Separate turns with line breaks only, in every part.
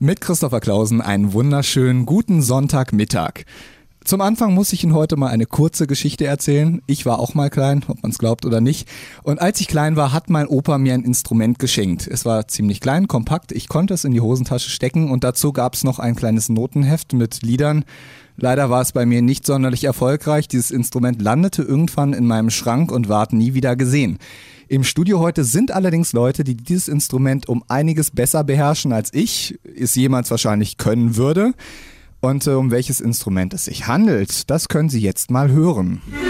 Mit Christopher Clausen einen wunderschönen guten Sonntagmittag. Zum Anfang muss ich Ihnen heute mal eine kurze Geschichte erzählen. Ich war auch mal klein, ob man es glaubt oder nicht. Und als ich klein war, hat mein Opa mir ein Instrument geschenkt. Es war ziemlich klein, kompakt. Ich konnte es in die Hosentasche stecken und dazu gab es noch ein kleines Notenheft mit Liedern. Leider war es bei mir nicht sonderlich erfolgreich. Dieses Instrument landete irgendwann in meinem Schrank und ward nie wieder gesehen. Im Studio heute sind allerdings Leute, die dieses Instrument um einiges besser beherrschen als ich, es jemals wahrscheinlich können würde. Und äh, um welches Instrument es sich handelt, das können Sie jetzt mal hören. Und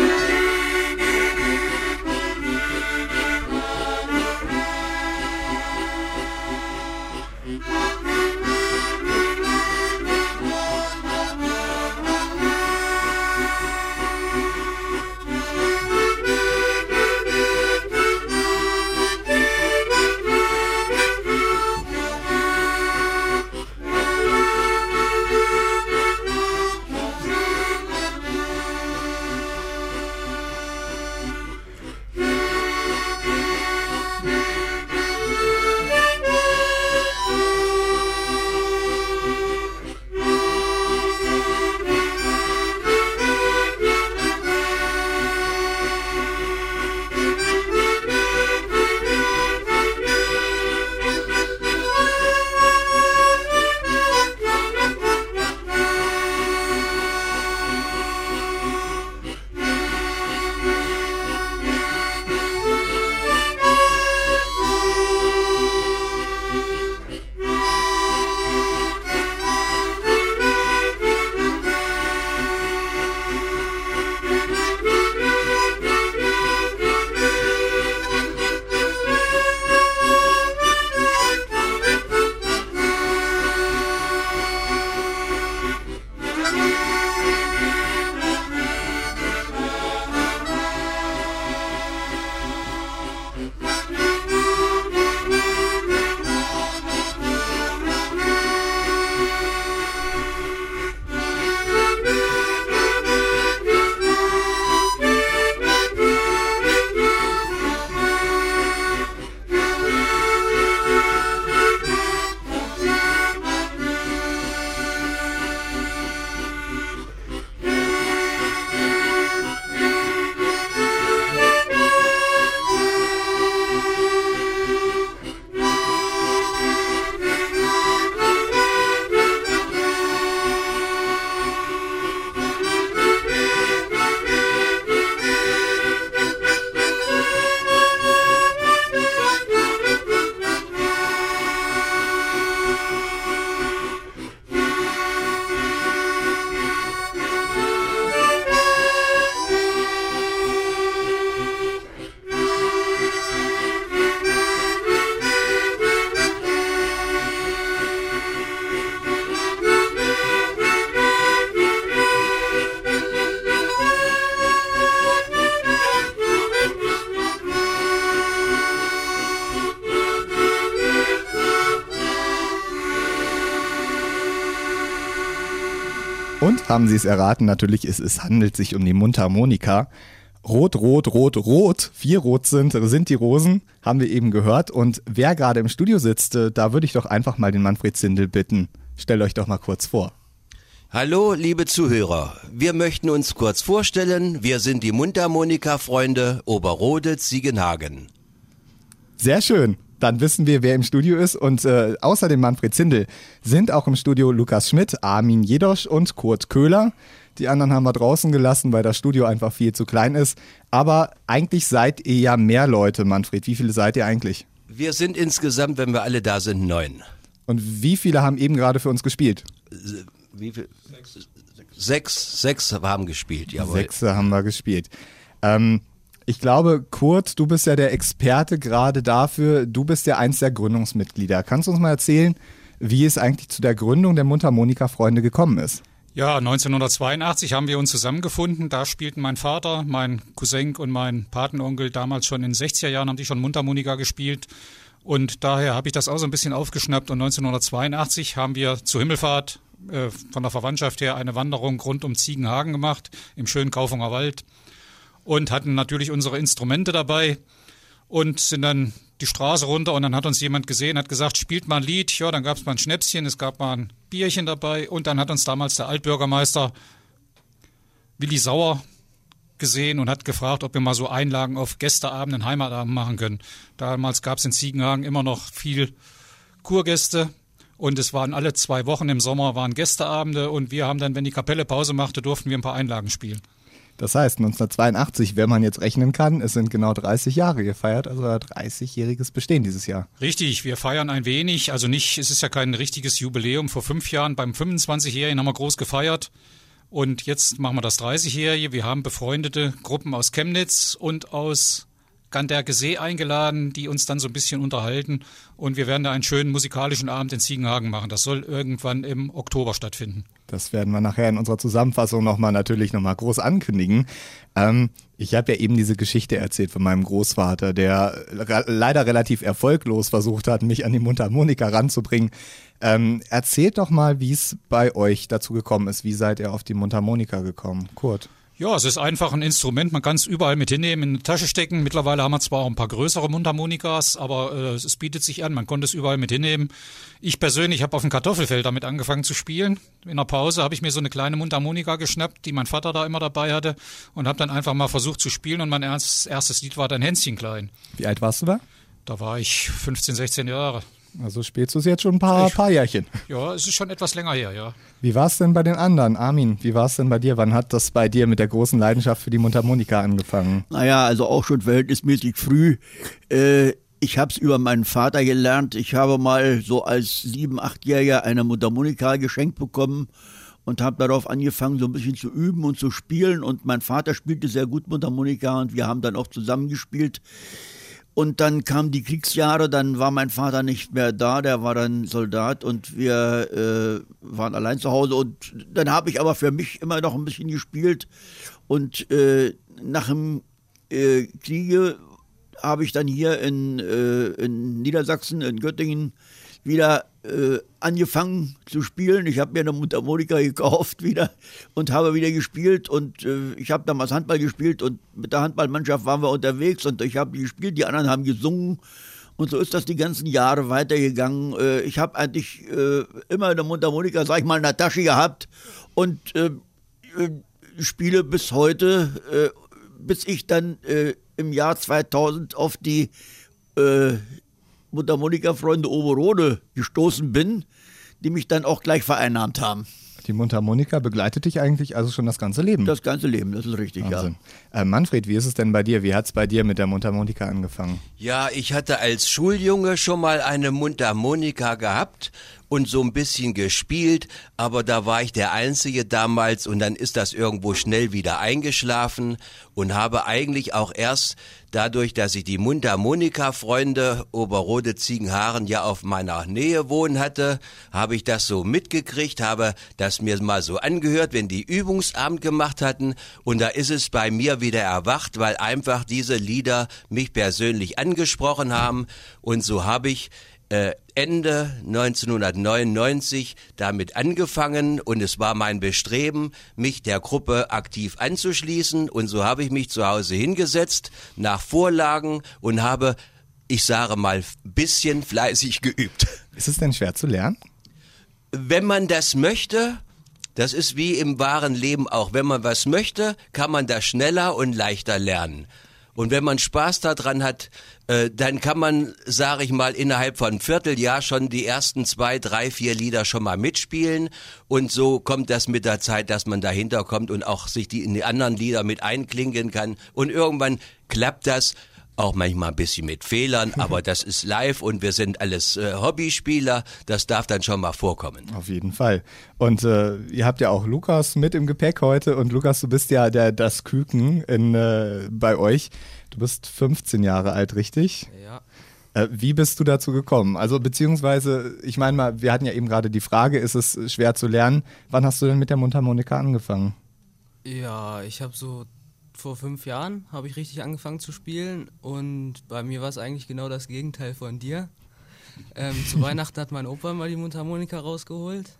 haben Sie es erraten, natürlich ist es handelt sich um die Mundharmonika. Rot, rot, rot, rot, vier rot sind, sind die Rosen, haben wir eben gehört. Und wer gerade im Studio sitzt, äh, da würde ich doch einfach mal den Manfred Zindel bitten. Stellt euch doch mal kurz vor.
Hallo, liebe Zuhörer. Wir möchten uns kurz vorstellen. Wir sind die Mundharmonika-Freunde Oberroditz-Siegenhagen.
Sehr schön dann wissen wir, wer im Studio ist. Und äh, außer dem Manfred Zindel sind auch im Studio Lukas Schmidt, Armin Jedosch und Kurt Köhler. Die anderen haben wir draußen gelassen, weil das Studio einfach viel zu klein ist. Aber eigentlich seid ihr ja mehr Leute, Manfred. Wie viele seid ihr eigentlich?
Wir sind insgesamt, wenn wir alle da sind, neun.
Und wie viele haben eben gerade für uns gespielt?
Wie viel? Sechs. Sechs, haben gespielt, jawohl.
Sechs haben wir gespielt. Ähm, ich glaube, Kurt, du bist ja der Experte gerade dafür. Du bist ja eins der Gründungsmitglieder. Kannst du uns mal erzählen, wie es eigentlich zu der Gründung der Mundharmonika-Freunde gekommen ist?
Ja, 1982 haben wir uns zusammengefunden. Da spielten mein Vater, mein Cousin und mein Patenonkel damals schon in den 60er Jahren, haben die schon Mundharmonika gespielt. Und daher habe ich das auch so ein bisschen aufgeschnappt. Und 1982 haben wir zur Himmelfahrt äh, von der Verwandtschaft her eine Wanderung rund um Ziegenhagen gemacht, im schönen Kaufunger Wald und hatten natürlich unsere Instrumente dabei. und sind dann die Straße runter und dann hat uns jemand gesehen, hat gesagt, spielt mal ein Lied. Ja, dann gab es mal ein Schnäpschen, es gab mal ein Bierchen dabei und dann hat uns damals der Altbürgermeister Willi Sauer gesehen und hat gefragt, ob wir mal so Einlagen auf Gästeabenden, Heimatabend machen können. Damals gab es in Ziegenhagen immer noch viel Kurgäste und es waren alle zwei Wochen im Sommer waren Gästeabende und wir haben dann, wenn die Kapelle Pause machte, durften wir ein paar Einlagen spielen.
Das heißt, 1982, wenn man jetzt rechnen kann, es sind genau 30 Jahre. Ihr feiert also 30-jähriges Bestehen dieses Jahr.
Richtig, wir feiern ein wenig, also nicht, es ist ja kein richtiges Jubiläum. Vor fünf Jahren beim 25-Jährigen haben wir groß gefeiert. Und jetzt machen wir das 30-Jährige. Wir haben befreundete Gruppen aus Chemnitz und aus Ganderke See eingeladen, die uns dann so ein bisschen unterhalten. Und wir werden da einen schönen musikalischen Abend in Ziegenhagen machen. Das soll irgendwann im Oktober stattfinden.
Das werden wir nachher in unserer Zusammenfassung nochmal natürlich nochmal groß ankündigen. Ähm, ich habe ja eben diese Geschichte erzählt von meinem Großvater, der leider relativ erfolglos versucht hat, mich an die Mundharmonika ranzubringen. Ähm, erzählt doch mal, wie es bei euch dazu gekommen ist. Wie seid ihr auf die Mundharmonika gekommen? Kurt.
Ja, es ist einfach ein Instrument, man kann es überall mit hinnehmen, in die Tasche stecken. Mittlerweile haben wir zwar auch ein paar größere Mundharmonikas, aber äh, es bietet sich an, man konnte es überall mit hinnehmen. Ich persönlich habe auf dem Kartoffelfeld damit angefangen zu spielen. In der Pause habe ich mir so eine kleine Mundharmonika geschnappt, die mein Vater da immer dabei hatte und habe dann einfach mal versucht zu spielen und mein erstes, erstes Lied war dann Hänschen klein.
Wie alt warst du da?
Da war ich 15, 16 Jahre.
Also spielst du es jetzt schon ein paar, ich, paar Jährchen.
Ja, es ist schon etwas länger her, ja.
Wie war es denn bei den anderen? Armin, wie war es denn bei dir? Wann hat das bei dir mit der großen Leidenschaft für die Mundharmonika angefangen?
Naja, also auch schon verhältnismäßig früh. Äh, ich habe es über meinen Vater gelernt. Ich habe mal so als sieben, achtjähriger eine Mundharmonika geschenkt bekommen und habe darauf angefangen, so ein bisschen zu üben und zu spielen. Und mein Vater spielte sehr gut Mundharmonika und wir haben dann auch zusammengespielt. Und dann kamen die Kriegsjahre, dann war mein Vater nicht mehr da, der war dann Soldat und wir äh, waren allein zu Hause. Und dann habe ich aber für mich immer noch ein bisschen gespielt. Und äh, nach dem äh, Kriege habe ich dann hier in, äh, in Niedersachsen, in Göttingen, wieder äh, angefangen zu spielen. Ich habe mir eine Mundharmonika gekauft wieder und habe wieder gespielt und äh, ich habe damals Handball gespielt und mit der Handballmannschaft waren wir unterwegs und ich habe gespielt, die anderen haben gesungen und so ist das die ganzen Jahre weitergegangen. Äh, ich habe eigentlich äh, immer eine Mundharmonika, sag ich mal, in der Tasche gehabt und äh, äh, spiele bis heute, bis ich dann im Jahr 2000 auf die Mundharmonika-Freunde Oberode gestoßen bin, die mich dann auch gleich vereinnahmt haben.
Die Mundharmonika begleitet dich eigentlich also schon das ganze Leben?
Das ganze Leben, das ist richtig, Wahnsinn.
ja. Äh, Manfred, wie ist es denn bei dir? Wie hat es bei dir mit der Mundharmonika angefangen?
Ja, ich hatte als Schuljunge schon mal eine Mundharmonika gehabt und so ein bisschen gespielt, aber da war ich der Einzige damals und dann ist das irgendwo schnell wieder eingeschlafen und habe eigentlich auch erst dadurch, dass ich die Mundharmonika-Freunde Oberrode Ziegenhaaren ja auf meiner Nähe wohnen hatte, habe ich das so mitgekriegt, habe das mir mal so angehört, wenn die Übungsabend gemacht hatten und da ist es bei mir wieder erwacht, weil einfach diese Lieder mich persönlich angesprochen haben und so habe ich äh, Ende 1999 damit angefangen und es war mein Bestreben, mich der Gruppe aktiv anzuschließen und so habe ich mich zu Hause hingesetzt nach Vorlagen und habe, ich sage mal, bisschen fleißig geübt.
Ist es denn schwer zu lernen?
Wenn man das möchte, das ist wie im wahren Leben auch. Wenn man was möchte, kann man das schneller und leichter lernen. Und wenn man Spaß daran hat, äh, dann kann man, sage ich mal, innerhalb von einem Vierteljahr schon die ersten zwei, drei, vier Lieder schon mal mitspielen. Und so kommt das mit der Zeit, dass man dahinter kommt und auch sich die in die anderen Lieder mit einklingen kann. Und irgendwann klappt das auch manchmal ein bisschen mit Fehlern, aber das ist live und wir sind alles äh, Hobbyspieler. Das darf dann schon mal vorkommen.
Auf jeden Fall. Und äh, ihr habt ja auch Lukas mit im Gepäck heute und Lukas, du bist ja der das Küken in, äh, bei euch. Du bist 15 Jahre alt, richtig?
Ja.
Äh, wie bist du dazu gekommen? Also beziehungsweise, ich meine mal, wir hatten ja eben gerade die Frage, ist es schwer zu lernen? Wann hast du denn mit der Mundharmonika angefangen?
Ja, ich habe so vor fünf Jahren habe ich richtig angefangen zu spielen und bei mir war es eigentlich genau das Gegenteil von dir. Ähm, zu Weihnachten hat mein Opa mal die Mundharmonika rausgeholt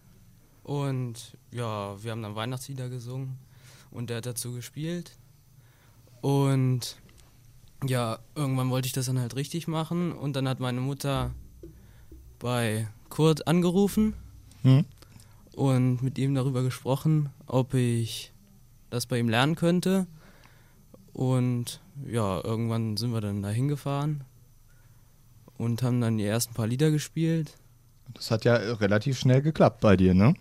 und ja, wir haben dann Weihnachtslieder gesungen und der hat dazu gespielt und ja, irgendwann wollte ich das dann halt richtig machen und dann hat meine Mutter bei Kurt angerufen
Hm?
und mit ihm darüber gesprochen, ob ich das bei ihm lernen könnte. Und ja, irgendwann sind wir dann da hingefahren und haben dann die ersten paar Lieder gespielt.
Das hat ja relativ schnell geklappt bei dir, ne?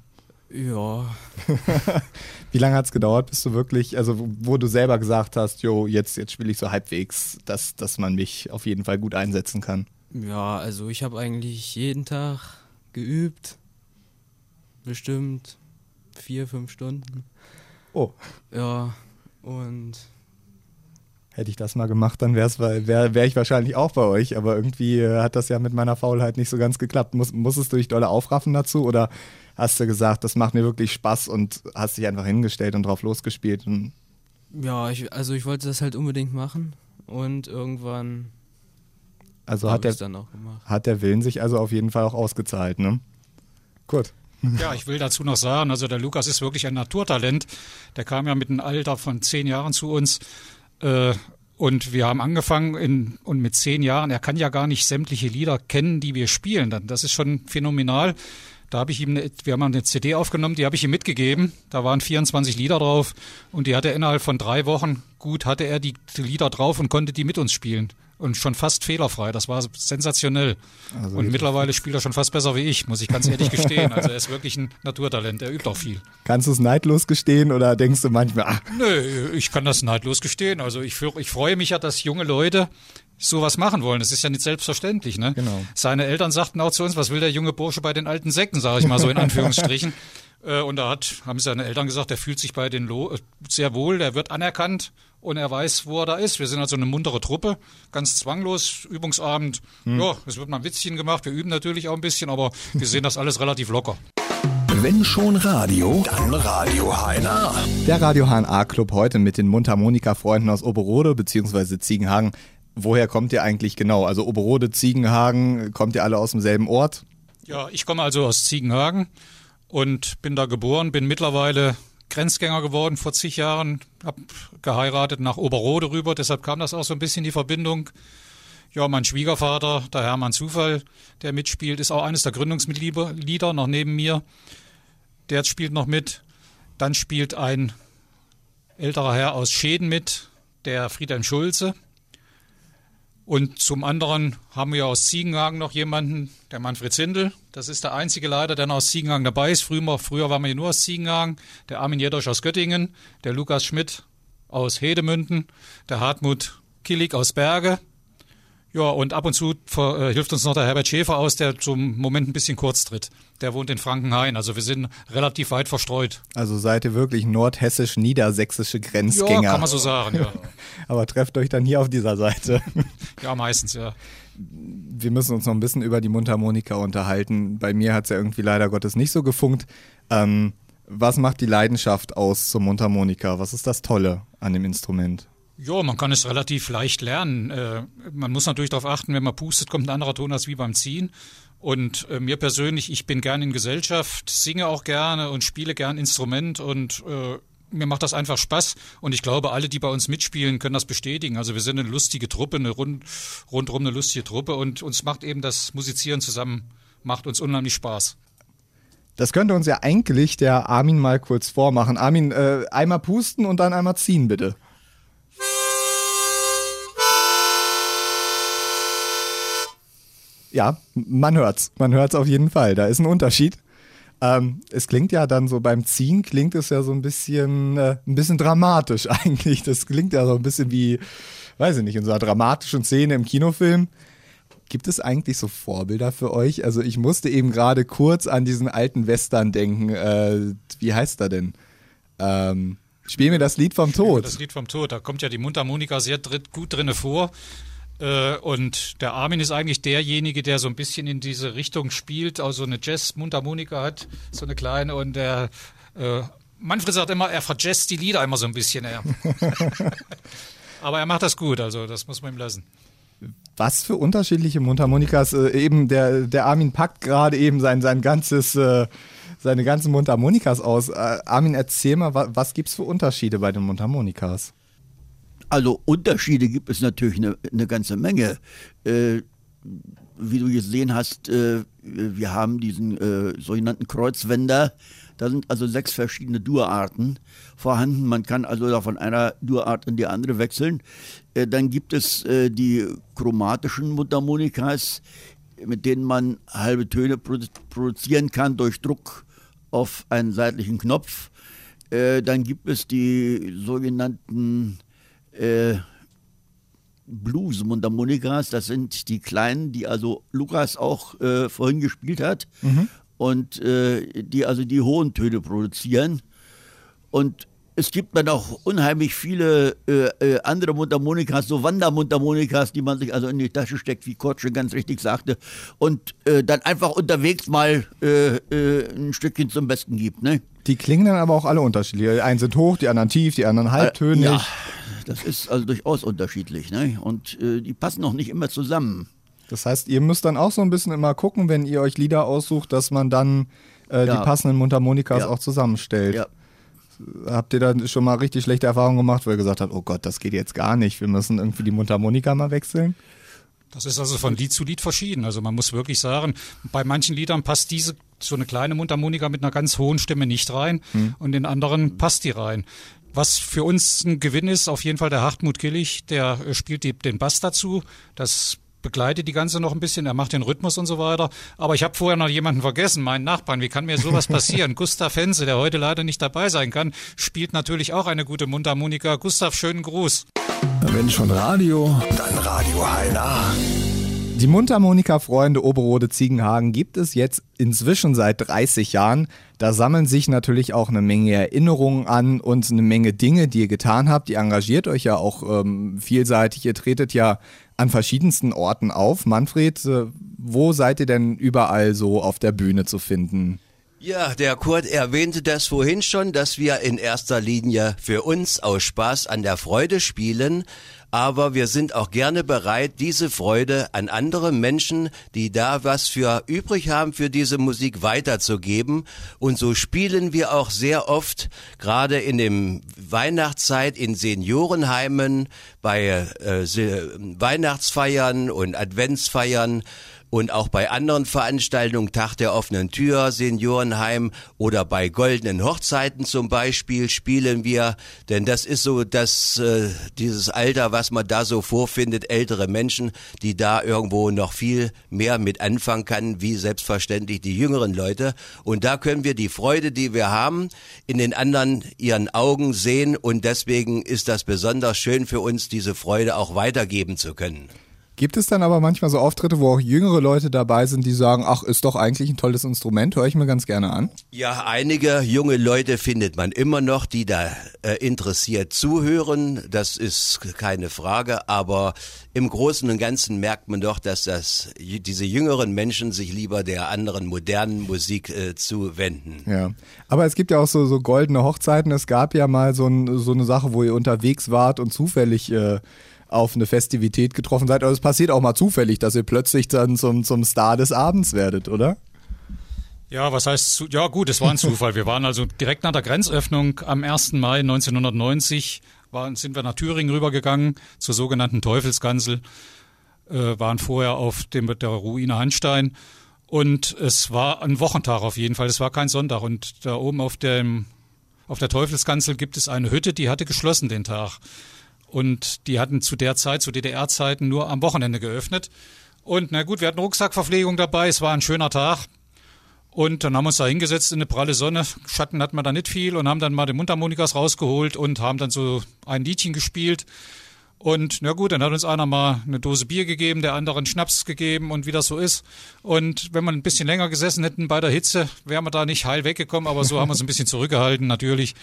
Ja,
Wie lange hat es gedauert, bis du wirklich, also wo- wo du selber gesagt hast, jo, jetzt, jetzt spiele ich so halbwegs, dass, dass man mich auf jeden Fall gut einsetzen kann?
ja, also ich habe eigentlich jeden Tag geübt. Bestimmt vier, fünf Stunden.
Oh,
Ja, und
hätte ich das mal gemacht, dann wäre wär, wär ich wahrscheinlich auch bei euch, aber irgendwie äh, hat das ja mit meiner Faulheit nicht so ganz geklappt. Muss, musstest du dich dolle aufraffen dazu oder hast du gesagt, das macht mir wirklich Spaß und hast dich einfach hingestellt und drauf losgespielt? Und
ja, ich, also ich wollte das halt unbedingt machen und irgendwann
also hat der,
ich es dann auch gemacht.
hat der Willen sich also auf jeden Fall auch ausgezahlt, ne? Gut.
Ja, ich will dazu noch sagen, also der Lukas ist wirklich ein Naturtalent. Der kam ja mit einem Alter von zehn Jahren zu uns. Äh, und wir haben angefangen in, und mit zehn Jahren, er kann ja gar nicht sämtliche Lieder kennen, die wir spielen. Das ist schon phänomenal. Da habe ich ihm, eine, wir haben eine CD aufgenommen, die habe ich ihm mitgegeben. Da waren 24 Lieder drauf und die hat er innerhalb von drei Wochen gut hatte er die Lieder drauf und konnte die mit uns spielen und schon fast fehlerfrei. Das war sensationell.
Also
und mittlerweile spielt er schon fast besser wie ich, muss ich ganz ehrlich gestehen. Also er ist wirklich ein Naturtalent. Er übt auch viel.
Kannst du es neidlos gestehen oder denkst du manchmal, ach,
Nö, ich kann das neidlos gestehen. Also ich, ich freue mich ja, dass junge Leute sowas machen wollen. Das ist ja nicht selbstverständlich. Ne?
Genau.
Seine Eltern sagten auch zu uns, was will der junge Bursche bei den alten Säcken, sage ich mal so in Anführungsstrichen. Äh, Und da hat, haben seine Eltern gesagt, er fühlt sich bei den Lo äh, sehr wohl, der wird anerkannt und er weiß, wo er da ist. Wir sind also eine muntere Truppe, ganz zwanglos, Übungsabend. Ja, es wird mal ein Witzchen gemacht, wir üben natürlich auch ein bisschen, aber wir sehen das alles relativ locker.
Wenn schon Radio, dann Radio HNA.
Der Radio HNA Club heute mit den Mundharmonika-Freunden aus Oberode bzw. Ziegenhagen. Woher kommt ihr eigentlich genau? Also Oberode, Ziegenhagen, kommt ihr alle aus demselben Ort?
Ja, ich komme also aus Ziegenhagen und bin da geboren, bin mittlerweile Grenzgänger geworden vor zig Jahren, hab geheiratet nach Oberrode rüber, deshalb kam das auch so ein bisschen die Verbindung. Ja, mein Schwiegervater, der Hermann Zufall, der mitspielt, ist auch eines der Gründungsmitglieder noch neben mir. Der spielt noch mit. Dann spielt ein älterer Herr aus Schäden mit, der Friedhelm Schulze. Und zum anderen haben wir aus Ziegenhagen noch jemanden, der Manfred Zindel. Das ist der einzige leider, der noch aus Ziegenhagen dabei ist. Früher, früher waren wir hier nur aus Ziegenhagen. Der Armin Jedosch aus Göttingen, der Lukas Schmidt aus Hedemünden, der Hartmut Killig aus Berge. Ja, und ab und zu ver, äh, hilft uns noch der Herbert Schäfer aus, der zum Moment ein bisschen kurz tritt. Der wohnt in Frankenhain. Also wir sind relativ weit verstreut.
Also seid ihr wirklich nordhessisch-niedersächsische
Ja,
Grenzgänger.
kann man so sagen, ja.
Aber trefft euch dann hier auf dieser Seite.
Ja, meistens, ja.
Wir müssen uns noch ein bisschen über die Mundharmonika unterhalten. Bei mir hat es ja irgendwie leider Gottes nicht so gefunkt. Ähm, was macht die Leidenschaft aus zur Mundharmonika? Was ist das Tolle an dem Instrument?
Ja, man kann es relativ leicht lernen. Äh, man muss natürlich darauf achten, wenn man pustet, kommt ein anderer Ton als wie beim Ziehen. Und äh, mir persönlich, ich bin gern in Gesellschaft, singe auch gerne und spiele gern Instrument und äh, mir macht das einfach Spaß. Und ich glaube, alle, die bei uns mitspielen, können das bestätigen. Also wir sind eine lustige Truppe, eine rund, rundrum eine lustige Truppe und uns macht eben das Musizieren zusammen, macht uns unheimlich Spaß.
Das könnte uns ja eigentlich der Armin mal kurz vormachen. Armin, äh, einmal pusten und dann einmal ziehen, bitte. Ja, man hört's. Man hört's auf jeden Fall. Da ist ein Unterschied. Ähm, es klingt ja dann so beim Ziehen klingt es ja so ein bisschen, äh, ein bisschen dramatisch eigentlich. Das klingt ja so ein bisschen wie, weiß ich nicht, in so einer dramatischen Szene im Kinofilm. Gibt es eigentlich so Vorbilder für euch? Also ich musste eben gerade kurz an diesen alten Western denken. Äh, wie heißt er denn? Ähm, Spiel mir das Lied vom Tod.
Das Lied vom Tod, da kommt ja die Mundharmonika sehr drin, gut drinne vor. Äh, und der Armin ist eigentlich derjenige, der so ein bisschen in diese Richtung spielt, also eine Jazz-Mundharmonika hat, so eine kleine. Und der äh, Manfred sagt immer, er verjazzt die Lieder immer so ein bisschen. Er. Aber er macht das gut, also das muss man ihm lassen.
Was für unterschiedliche Mundharmonikas. Äh, eben der, der Armin packt gerade eben sein, sein ganzes, äh, seine ganzen Mundharmonikas aus. Armin, erzähl mal, wa was gibt's für Unterschiede bei den Mundharmonikas?
Also Unterschiede gibt es natürlich eine, eine ganze Menge. Äh, wie du gesehen hast, äh, wir haben diesen äh, sogenannten Kreuzwender. Da sind also sechs verschiedene Durarten vorhanden. Man kann also von einer Durart in die andere wechseln. Äh, dann gibt es äh, die chromatischen Mundharmonikas, mit denen man halbe Töne produ produzieren kann durch Druck auf einen seitlichen Knopf. Äh, dann gibt es die sogenannten äh, Blues-Mundharmonikas. Das sind die kleinen, die also Lukas auch äh, vorhin gespielt hat. Mhm. Und äh, die also die hohen Töne produzieren. Und es gibt dann auch unheimlich viele äh, äh, andere Mundharmonikas, so Wandermundharmonikas, die man sich also in die Tasche steckt, wie Kurt schon ganz richtig sagte, und äh, dann einfach unterwegs mal ein Stückchen zum Besten gibt. Ne?
Die klingen dann aber auch alle unterschiedlich. Die einen sind hoch, die anderen tief, die anderen halbtönig. Ja,
das ist also durchaus unterschiedlich. Ne? Und äh, die passen auch nicht immer zusammen.
Das heißt, ihr müsst dann auch so ein bisschen immer gucken, wenn ihr euch Lieder aussucht, dass man dann ja. die passenden Mundharmonikas ja. auch zusammenstellt. Ja habt ihr da schon mal richtig schlechte Erfahrungen gemacht, wo ihr gesagt habt, oh Gott, das geht jetzt gar nicht, wir müssen irgendwie die Mundharmonika mal wechseln?
Das ist also von Lied zu Lied verschieden. Also man muss wirklich sagen, bei manchen Liedern passt diese so eine kleine Mundharmonika mit einer ganz hohen Stimme nicht rein hm. und in anderen passt die rein. Was für uns ein Gewinn ist, auf jeden Fall der Hartmut Killig, der spielt die, den Bass dazu. Das begleitet die ganze noch ein bisschen, er macht den Rhythmus und so weiter. Aber ich habe vorher noch jemanden vergessen, meinen Nachbarn. Wie kann mir sowas passieren? Gustav Hense, der heute leider nicht dabei sein kann, spielt natürlich auch eine gute Mundharmonika. Gustav, schönen Gruß.
Wenn schon Radio, dann Radio HNA.
Die Mundharmonika-Freunde Oberode Ziegenhagen gibt es jetzt inzwischen seit 30 Jahren. Da sammeln sich natürlich auch eine Menge Erinnerungen an und eine Menge Dinge, die ihr getan habt. Ihr engagiert euch ja auch ähm, vielseitig. Ihr tretet ja an verschiedensten Orten auf. Manfred, äh, wo seid ihr denn überall so auf der Bühne zu finden?
Ja, der Kurt erwähnte das vorhin schon, dass wir in erster Linie für uns aus Spaß an der Freude spielen, aber wir sind auch gerne bereit, diese Freude an andere Menschen, die da was für übrig haben, für diese Musik weiterzugeben. Und so spielen wir auch sehr oft, gerade in dem Weihnachtszeit in Seniorenheimen, bei äh, Weihnachtsfeiern und Adventsfeiern und auch bei anderen Veranstaltungen, Tag der offenen Tür, Seniorenheim oder bei goldenen Hochzeiten zum Beispiel spielen wir, denn das ist so das, äh, dieses Alter, was man da so vorfindet, ältere Menschen, die da irgendwo noch viel mehr mit anfangen kann, wie selbstverständlich die jüngeren Leute. Und da können wir die Freude, die wir haben, in den anderen ihren Augen sehen und deswegen ist das besonders schön für uns, diese Freude auch weitergeben zu können.
Gibt es dann aber manchmal so Auftritte, wo auch jüngere Leute dabei sind, die sagen, ach, ist doch eigentlich ein tolles Instrument, höre ich mir ganz gerne an?
Ja, einige junge Leute findet man immer noch, die da äh, interessiert zuhören. Das ist keine Frage, aber im Großen und Ganzen merkt man doch, dass das, diese jüngeren Menschen sich lieber der anderen modernen Musik äh, zuwenden.
Ja, aber es gibt ja auch so, so goldene Hochzeiten. Es gab ja mal so, ein, so eine Sache, wo ihr unterwegs wart und zufällig äh, auf eine Festivität getroffen seid. Aber es passiert auch mal zufällig, dass ihr plötzlich dann zum, zum Star des Abends werdet, oder?
Ja, was heißt, ja gut, es war ein Zufall. Wir waren also direkt nach der Grenzöffnung am 1. Mai 1990, waren, sind wir nach Thüringen rübergegangen zur sogenannten Teufelskanzel, äh, waren vorher auf dem, der Ruine Hanstein und es war ein Wochentag auf jeden Fall, es war kein Sonntag und da oben auf dem auf der Teufelskanzel gibt es eine Hütte, die hatte geschlossen den Tag. Und die hatten zu der Zeit, zu DDR-Zeiten, nur am Wochenende geöffnet. Und na gut, wir hatten Rucksackverpflegung dabei, es war ein schöner Tag. Und dann haben wir uns da hingesetzt in eine pralle Sonne. Schatten hatten wir da nicht viel und haben dann mal die Mundharmonikas rausgeholt und haben dann so ein Liedchen gespielt. Und na gut, dann hat uns einer mal eine Dose Bier gegeben, der andere einen Schnaps gegeben und wie das so ist. Und wenn wir ein bisschen länger gesessen hätten bei der Hitze, wären wir da nicht heil weggekommen, aber so haben wir uns ein bisschen zurückgehalten natürlich.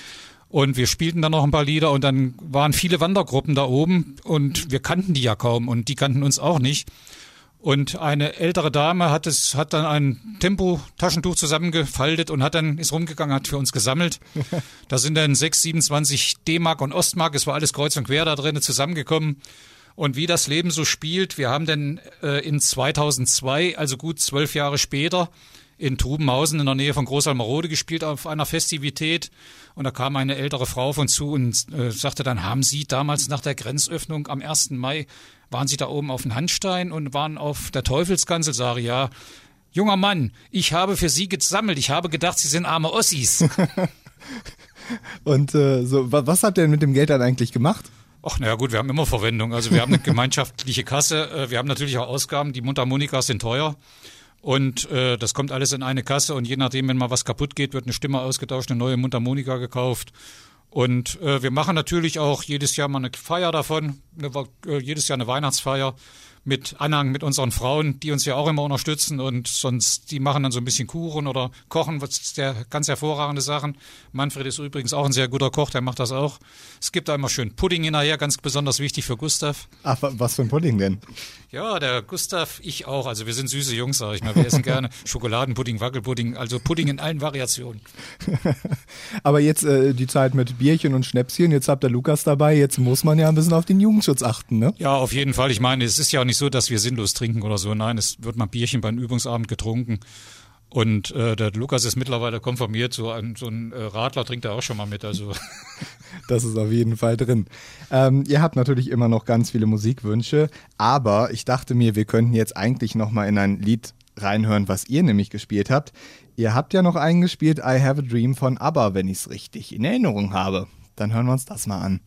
Und wir spielten dann noch ein paar Lieder und dann waren viele Wandergruppen da oben und wir kannten die ja kaum und die kannten uns auch nicht. Und eine ältere Dame hat es, hat dann ein Tempo-Taschentuch zusammengefaltet und hat dann, ist rumgegangen, hat für uns gesammelt. Da sind dann 6, 27 D-Mark und Ostmark, es war alles kreuz und quer da drin zusammengekommen. Und wie das Leben so spielt, wir haben dann äh, in 2002, also gut zwölf Jahre später, in Trubenhausen in der Nähe von Großalmerode gespielt auf einer Festivität. Und da kam eine ältere Frau von zu und äh, sagte dann, haben Sie damals nach der Grenzöffnung am 1. Mai, waren Sie da oben auf dem Handstein und waren auf der Teufelskanzel? Sage ja, junger Mann, ich habe für Sie gesammelt. Ich habe gedacht, Sie sind arme Ossis.
und äh, so, was habt ihr mit dem Geld dann eigentlich gemacht?
Ach, naja gut, wir haben immer Verwendung. Also wir haben eine gemeinschaftliche Kasse. Äh, wir haben natürlich auch Ausgaben. Die Mundharmonikas sind teuer. Und äh, das kommt alles in eine Kasse und je nachdem, wenn mal was kaputt geht, wird eine Stimme ausgetauscht, eine neue Mundharmonika gekauft. Und äh, wir machen natürlich auch jedes Jahr mal eine Feier davon, eine, äh, jedes Jahr eine Weihnachtsfeier mit Anhang mit unseren Frauen, die uns ja auch immer unterstützen und sonst, die machen dann so ein bisschen Kuchen oder kochen, was der ganz hervorragende Sachen. Manfred ist übrigens auch ein sehr guter Koch, der macht das auch. Es gibt da immer schön Pudding hinterher, ganz besonders wichtig für Gustav.
Ach, was für ein Pudding denn?
Ja, der Gustav, ich auch. Also wir sind süße Jungs, sag ich mal. Wir essen gerne Schokoladenpudding, Wackelpudding, also Pudding in allen Variationen.
Aber jetzt äh, die Zeit mit Bierchen und Schnäpschen, jetzt habt ihr Lukas dabei, jetzt muss man ja ein bisschen auf den Jugendschutz achten, ne?
Ja, auf jeden Fall. Ich meine, es ist ja auch nicht nicht so, dass wir sinnlos trinken oder so. Nein, es wird mal Bierchen beim Übungsabend getrunken. Und äh, der Lukas ist mittlerweile konformiert, so ein, so ein äh, Radler trinkt er auch schon mal mit. Also.
Das ist auf jeden Fall drin. Ähm, ihr habt natürlich immer noch ganz viele Musikwünsche, aber ich dachte mir, wir könnten jetzt eigentlich noch mal in ein Lied reinhören, was ihr nämlich gespielt habt. Ihr habt ja noch eingespielt I Have a Dream von ABBA, wenn ich es richtig in Erinnerung habe. Dann hören wir uns das mal an.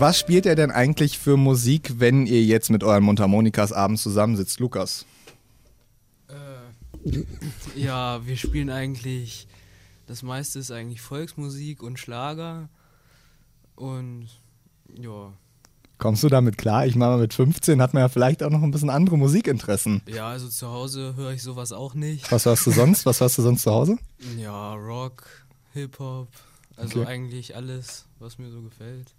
Was spielt ihr denn eigentlich für Musik, wenn ihr jetzt mit euren Mundharmonikas abends zusammensitzt, Lukas?
Äh, ja, wir spielen eigentlich, das meiste ist eigentlich Volksmusik und Schlager. Und ja.
Kommst du damit klar? Ich meine, mit 15 hat man ja vielleicht auch noch ein bisschen andere Musikinteressen.
Ja, also zu Hause höre ich sowas auch nicht.
Was hörst du sonst? Was hörst du sonst zu Hause?
Ja, Rock, Hip-Hop, also okay. eigentlich alles, was mir so gefällt.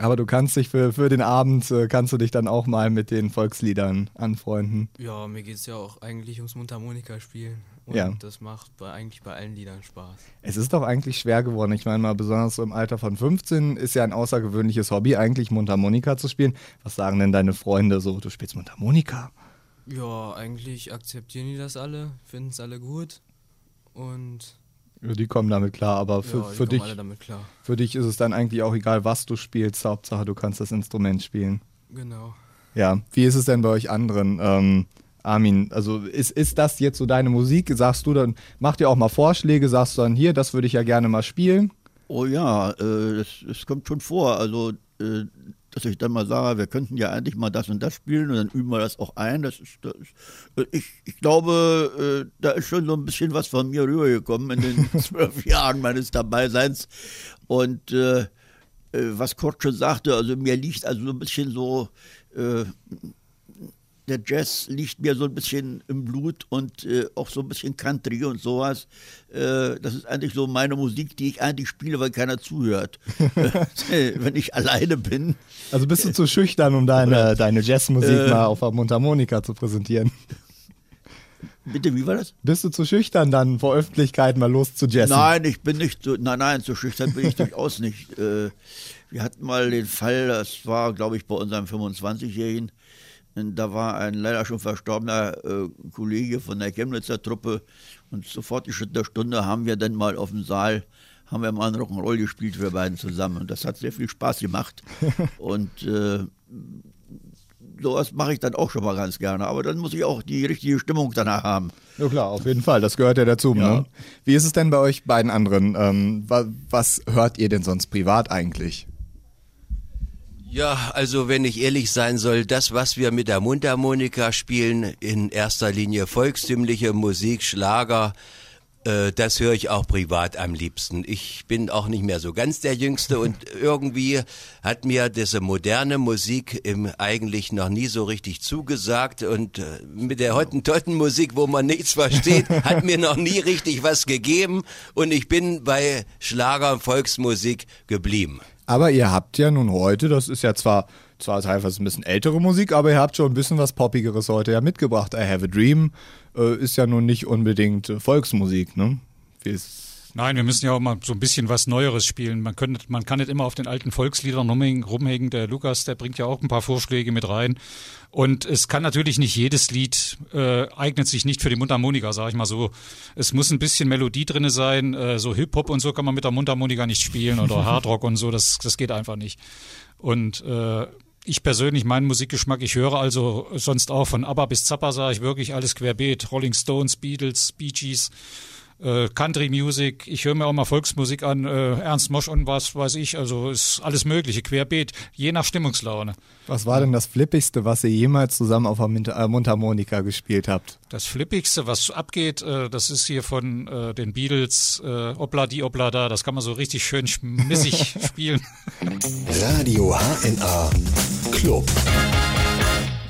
Aber du kannst dich für, für den Abend, äh, kannst du dich dann auch mal mit den Volksliedern anfreunden.
Ja, mir geht es ja auch eigentlich ums Mundharmonika spielen. Und
ja.
das macht bei, eigentlich bei allen Liedern Spaß.
Es ist doch eigentlich schwer geworden. Ich meine mal, besonders so im Alter von 15 ist ja ein außergewöhnliches Hobby, eigentlich Mundharmonika zu spielen. Was sagen denn deine Freunde so? Du spielst Mundharmonika?
Ja, eigentlich akzeptieren die das alle, finden es alle gut. Und
ja, die kommen damit klar, aber für,
ja,
für, dich, für dich ist es dann eigentlich auch egal, was du spielst. Hauptsache, du kannst das Instrument spielen.
Genau.
Ja, wie ist es denn bei euch anderen? Ähm, Armin, also ist, ist das jetzt so deine Musik? Sagst du dann, mach dir auch mal Vorschläge, sagst du dann hier, das würde ich ja gerne mal spielen?
Oh ja, äh, das, das kommt schon vor. Also äh, dass ich dann mal sage, wir könnten ja eigentlich mal das und das spielen und dann üben wir das auch ein. Das ist, das ist äh, ich, ich glaube, äh, da ist schon so ein bisschen was von mir rübergekommen in den zwölf Jahren meines Dabeiseins. Und äh, äh, was Kurt schon sagte, also mir liegt also so ein bisschen so äh, der Jazz liegt mir so ein bisschen im Blut und äh, auch so ein bisschen Country und sowas. Äh, das ist eigentlich so meine Musik, die ich eigentlich spiele, weil keiner zuhört. Wenn ich alleine bin.
Also bist du zu schüchtern, um deine, deine Jazzmusik äh, mal auf der Mundharmonika zu präsentieren?
Bitte, wie war das?
Bist du zu schüchtern, dann vor Öffentlichkeit mal los zu jazzen?
Nein, ich bin nicht so, nein, nein, zu schüchtern bin ich durchaus nicht. Äh, wir hatten mal den Fall, das war, glaube ich, bei unserem 25-Jährigen, da war ein leider schon verstorbener äh, Kollege von der Chemnitzer Truppe und sofort die Schritt der Stunde haben wir dann mal auf dem Saal haben wir mal einen Rock'n'Roll gespielt, wir beiden zusammen. Und das hat sehr viel Spaß gemacht. und äh, sowas mache ich dann auch schon mal ganz gerne. Aber dann muss ich auch die richtige Stimmung danach haben.
Ja klar, auf jeden Fall. Das gehört ja dazu. Ja. Ne? Wie ist es denn bei euch beiden anderen? Ähm, was hört ihr denn sonst privat eigentlich?
Ja, also wenn ich ehrlich sein soll, das, was wir mit der Mundharmonika spielen, in erster Linie volkstümliche Musik, Schlager, äh, das höre ich auch privat am liebsten. Ich bin auch nicht mehr so ganz der Jüngste und irgendwie hat mir diese moderne Musik im eigentlich noch nie so richtig zugesagt und äh, mit der Hottentotten-Musik, wo man nichts versteht, hat mir noch nie richtig was gegeben und ich bin bei Schlager und Volksmusik geblieben.
Aber ihr habt ja nun heute, das ist ja zwar, zwar teilweise ein bisschen ältere Musik, aber ihr habt schon ein bisschen was Poppigeres heute ja mitgebracht. I Have a Dream äh, ist ja nun nicht unbedingt äh, Volksmusik, ne? Wie ist
Nein, wir müssen ja auch mal so ein bisschen was Neueres spielen. Man, könnte, man kann nicht immer auf den alten Volksliedern rumhängen. Der Lukas, der bringt ja auch ein paar Vorschläge mit rein. Und es kann natürlich nicht jedes Lied äh, eignet sich nicht für die Mundharmonika, sage ich mal so. Es muss ein bisschen Melodie drinne sein. Äh, so Hip-Hop und so kann man mit der Mundharmonika nicht spielen oder Hardrock und so. Das, das geht einfach nicht. Und äh, ich persönlich, mein Musikgeschmack, ich höre also sonst auch von ABBA bis Zappa, sage ich wirklich alles querbeet. Rolling Stones, Beatles, Bee Gees äh, Country Music, ich höre mir auch mal Volksmusik an, äh, Ernst Mosch und was weiß ich, also ist alles mögliche, querbeet, je nach Stimmungslaune.
Was war denn das Flippigste, was ihr jemals zusammen auf der äh, Mundharmonika gespielt habt?
Das Flippigste, was abgeht, äh, das ist hier von äh, den Beatles, äh, Obla di Obla da, das kann man so richtig schön schmissig spielen.
Radio HNA Club.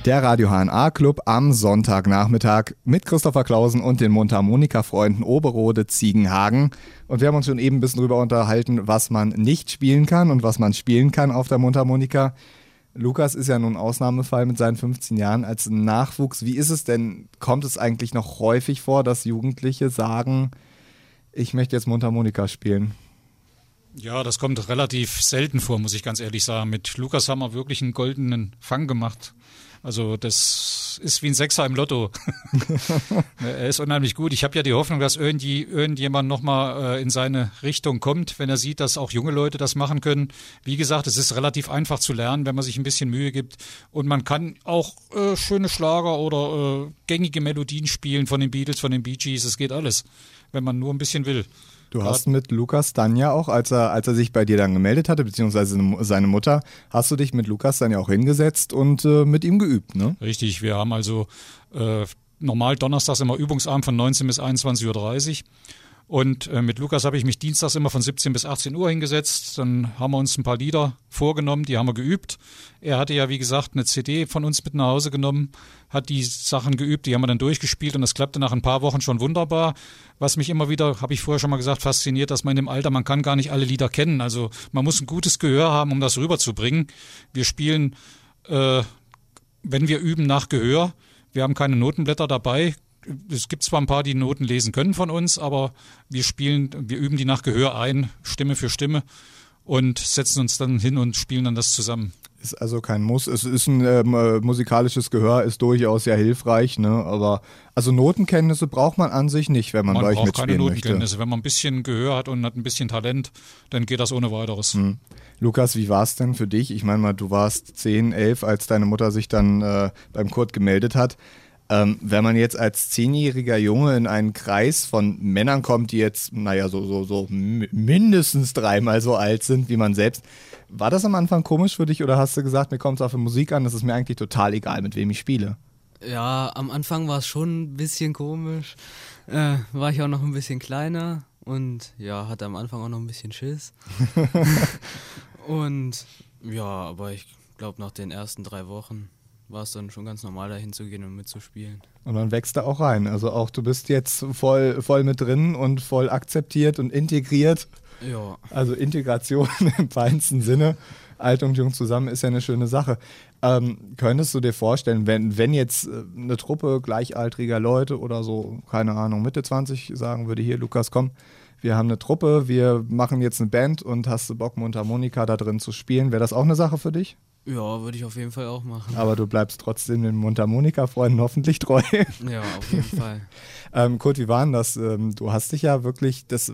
Der Radio HNA Club am Sonntagnachmittag mit Christopher Klausen und den Mundharmonika-Freunden Oberode Ziegenhagen. Und wir haben uns schon eben ein bisschen darüber unterhalten, was man nicht spielen kann und was man spielen kann auf der Mundharmonika. Lukas ist ja nun Ausnahmefall mit seinen 15 Jahren als Nachwuchs. Wie ist es denn? Kommt es eigentlich noch häufig vor, dass Jugendliche sagen, ich möchte jetzt Mundharmonika spielen?
Ja, das kommt relativ selten vor, muss ich ganz ehrlich sagen. Mit Lukas haben wir wirklich einen goldenen Fang gemacht. Also das ist wie ein Sechser im Lotto. er ist unheimlich gut. Ich habe ja die Hoffnung, dass irgendwie irgendjemand nochmal äh, in seine Richtung kommt, wenn er sieht, dass auch junge Leute das machen können. Wie gesagt, es ist relativ einfach zu lernen, wenn man sich ein bisschen Mühe gibt. Und man kann auch äh, schöne Schlager oder äh, gängige Melodien spielen von den Beatles, von den Bee Gees. Es geht alles, wenn man nur ein bisschen will.
Du hast mit Lukas dann ja auch, als er, als er sich bei dir dann gemeldet hatte, beziehungsweise seine Mutter, hast du dich mit Lukas dann ja auch hingesetzt und äh, mit ihm geübt, ne?
Richtig, wir haben also äh, normal donnerstags immer Übungsabend von 19 bis 21.30 Uhr. Und äh, mit Lukas habe ich mich dienstags immer von 17 bis 18 Uhr hingesetzt. Dann haben wir uns ein paar Lieder vorgenommen, die haben wir geübt. Er hatte ja, wie gesagt, eine CD von uns mit nach Hause genommen, hat die Sachen geübt, die haben wir dann durchgespielt und das klappte nach ein paar Wochen schon wunderbar. Was mich immer wieder, habe ich vorher schon mal gesagt, fasziniert, dass man in dem Alter, man kann gar nicht alle Lieder kennen. Also man muss ein gutes Gehör haben, um das rüberzubringen. Wir spielen, äh, wenn wir üben, nach Gehör. Wir haben keine Notenblätter dabei, es gibt zwar ein paar, die Noten lesen können von uns, aber wir spielen, wir üben die nach Gehör ein, Stimme für Stimme und setzen uns dann hin und spielen dann das zusammen.
Ist also kein Muss. Es ist ein ähm, äh, musikalisches Gehör, ist durchaus sehr hilfreich, ne? Aber also Notenkenntnisse braucht man an sich nicht, wenn man,
man
bei euch
braucht
mitspielen
keine Notenkenntnisse.
möchte.
Wenn man ein bisschen Gehör hat und hat ein bisschen Talent, dann geht das ohne weiteres.
Hm. Lukas, wie war es denn für dich? Ich meine mal, du warst 10, 11, als deine Mutter sich dann äh, beim Kurt gemeldet hat. Ähm, wenn man jetzt als zehnjähriger Junge in einen Kreis von Männern kommt, die jetzt, naja, so, so, so mindestens dreimal so alt sind wie man selbst, war das am Anfang komisch für dich oder hast du gesagt, mir kommt es auf die Musik an, das ist mir eigentlich total egal, mit wem ich spiele?
Ja, am Anfang war es schon ein bisschen komisch. Äh, war ich auch noch ein bisschen kleiner und ja, hatte am Anfang auch noch ein bisschen Schiss. und ja, aber ich glaube, nach den ersten drei Wochen war es dann schon ganz normal, da hinzugehen und mitzuspielen.
Und man wächst da auch rein. Also auch du bist jetzt voll, voll mit drin und voll akzeptiert und integriert.
Ja.
Also Integration im feinsten Sinne. Alt und jung zusammen ist ja eine schöne Sache. Ähm, könntest du dir vorstellen, wenn, wenn jetzt äh, eine Truppe gleichaltriger Leute oder so, keine Ahnung, Mitte 20 sagen würde, hier Lukas, komm, wir haben eine Truppe, wir machen jetzt eine Band und hast du Bock, Mundharmonika da drin zu spielen, wäre das auch eine Sache für dich?
Ja, würde ich auf jeden Fall auch machen.
Aber du bleibst trotzdem den Mundharmonika-Freunden hoffentlich treu.
Ja, auf jeden Fall.
ähm, Kurt, wie war denn das? Ähm, du hast dich ja wirklich, das,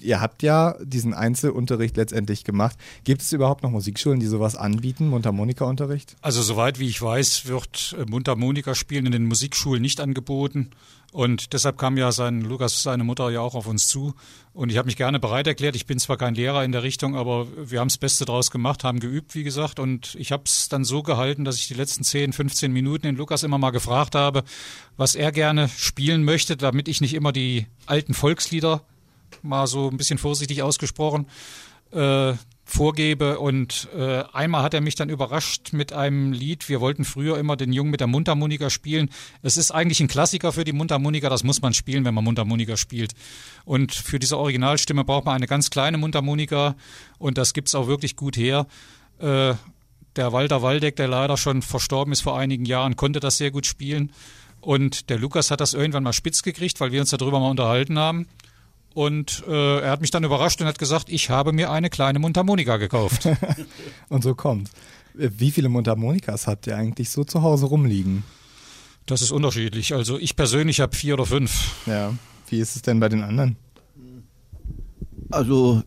ihr habt ja diesen Einzelunterricht letztendlich gemacht. Gibt es überhaupt noch Musikschulen, die sowas anbieten, Mundharmonika-Unterricht?
Also soweit wie ich weiß, wird äh, Mundharmonika spielen in den Musikschulen nicht angeboten. Und deshalb kam ja sein Lukas, seine Mutter ja auch auf uns zu. Und ich habe mich gerne bereit erklärt. Ich bin zwar kein Lehrer in der Richtung, aber wir haben das Beste draus gemacht, haben geübt, wie gesagt. Und ich habe es dann so gehalten, dass ich die letzten 10, 15 Minuten den Lukas immer mal gefragt habe, was er gerne spielen möchte, damit ich nicht immer die alten Volkslieder, mal so ein bisschen vorsichtig ausgesprochen, äh, vorgebe. Und äh, einmal hat er mich dann überrascht mit einem Lied. Wir wollten früher immer den Jungen mit der Mundharmonika spielen. Es ist eigentlich ein Klassiker für die Mundharmonika. Das muss man spielen, wenn man Mundharmonika spielt. Und für diese Originalstimme braucht man eine ganz kleine Mundharmonika. Und das gibt's auch wirklich gut her. Äh, der Walter Waldeck, der leider schon verstorben ist vor einigen Jahren, konnte das sehr gut spielen. Und der Lukas hat das irgendwann mal spitz gekriegt, weil wir uns darüber mal unterhalten haben. Und äh, er hat mich dann überrascht und hat gesagt, ich habe mir eine kleine Mundharmonika gekauft.
und so kommt. Wie viele Mundharmonikas habt ihr eigentlich so zu Hause rumliegen?
Das ist unterschiedlich. Also ich persönlich habe vier oder fünf.
Ja. Wie ist es denn bei den anderen?
Also,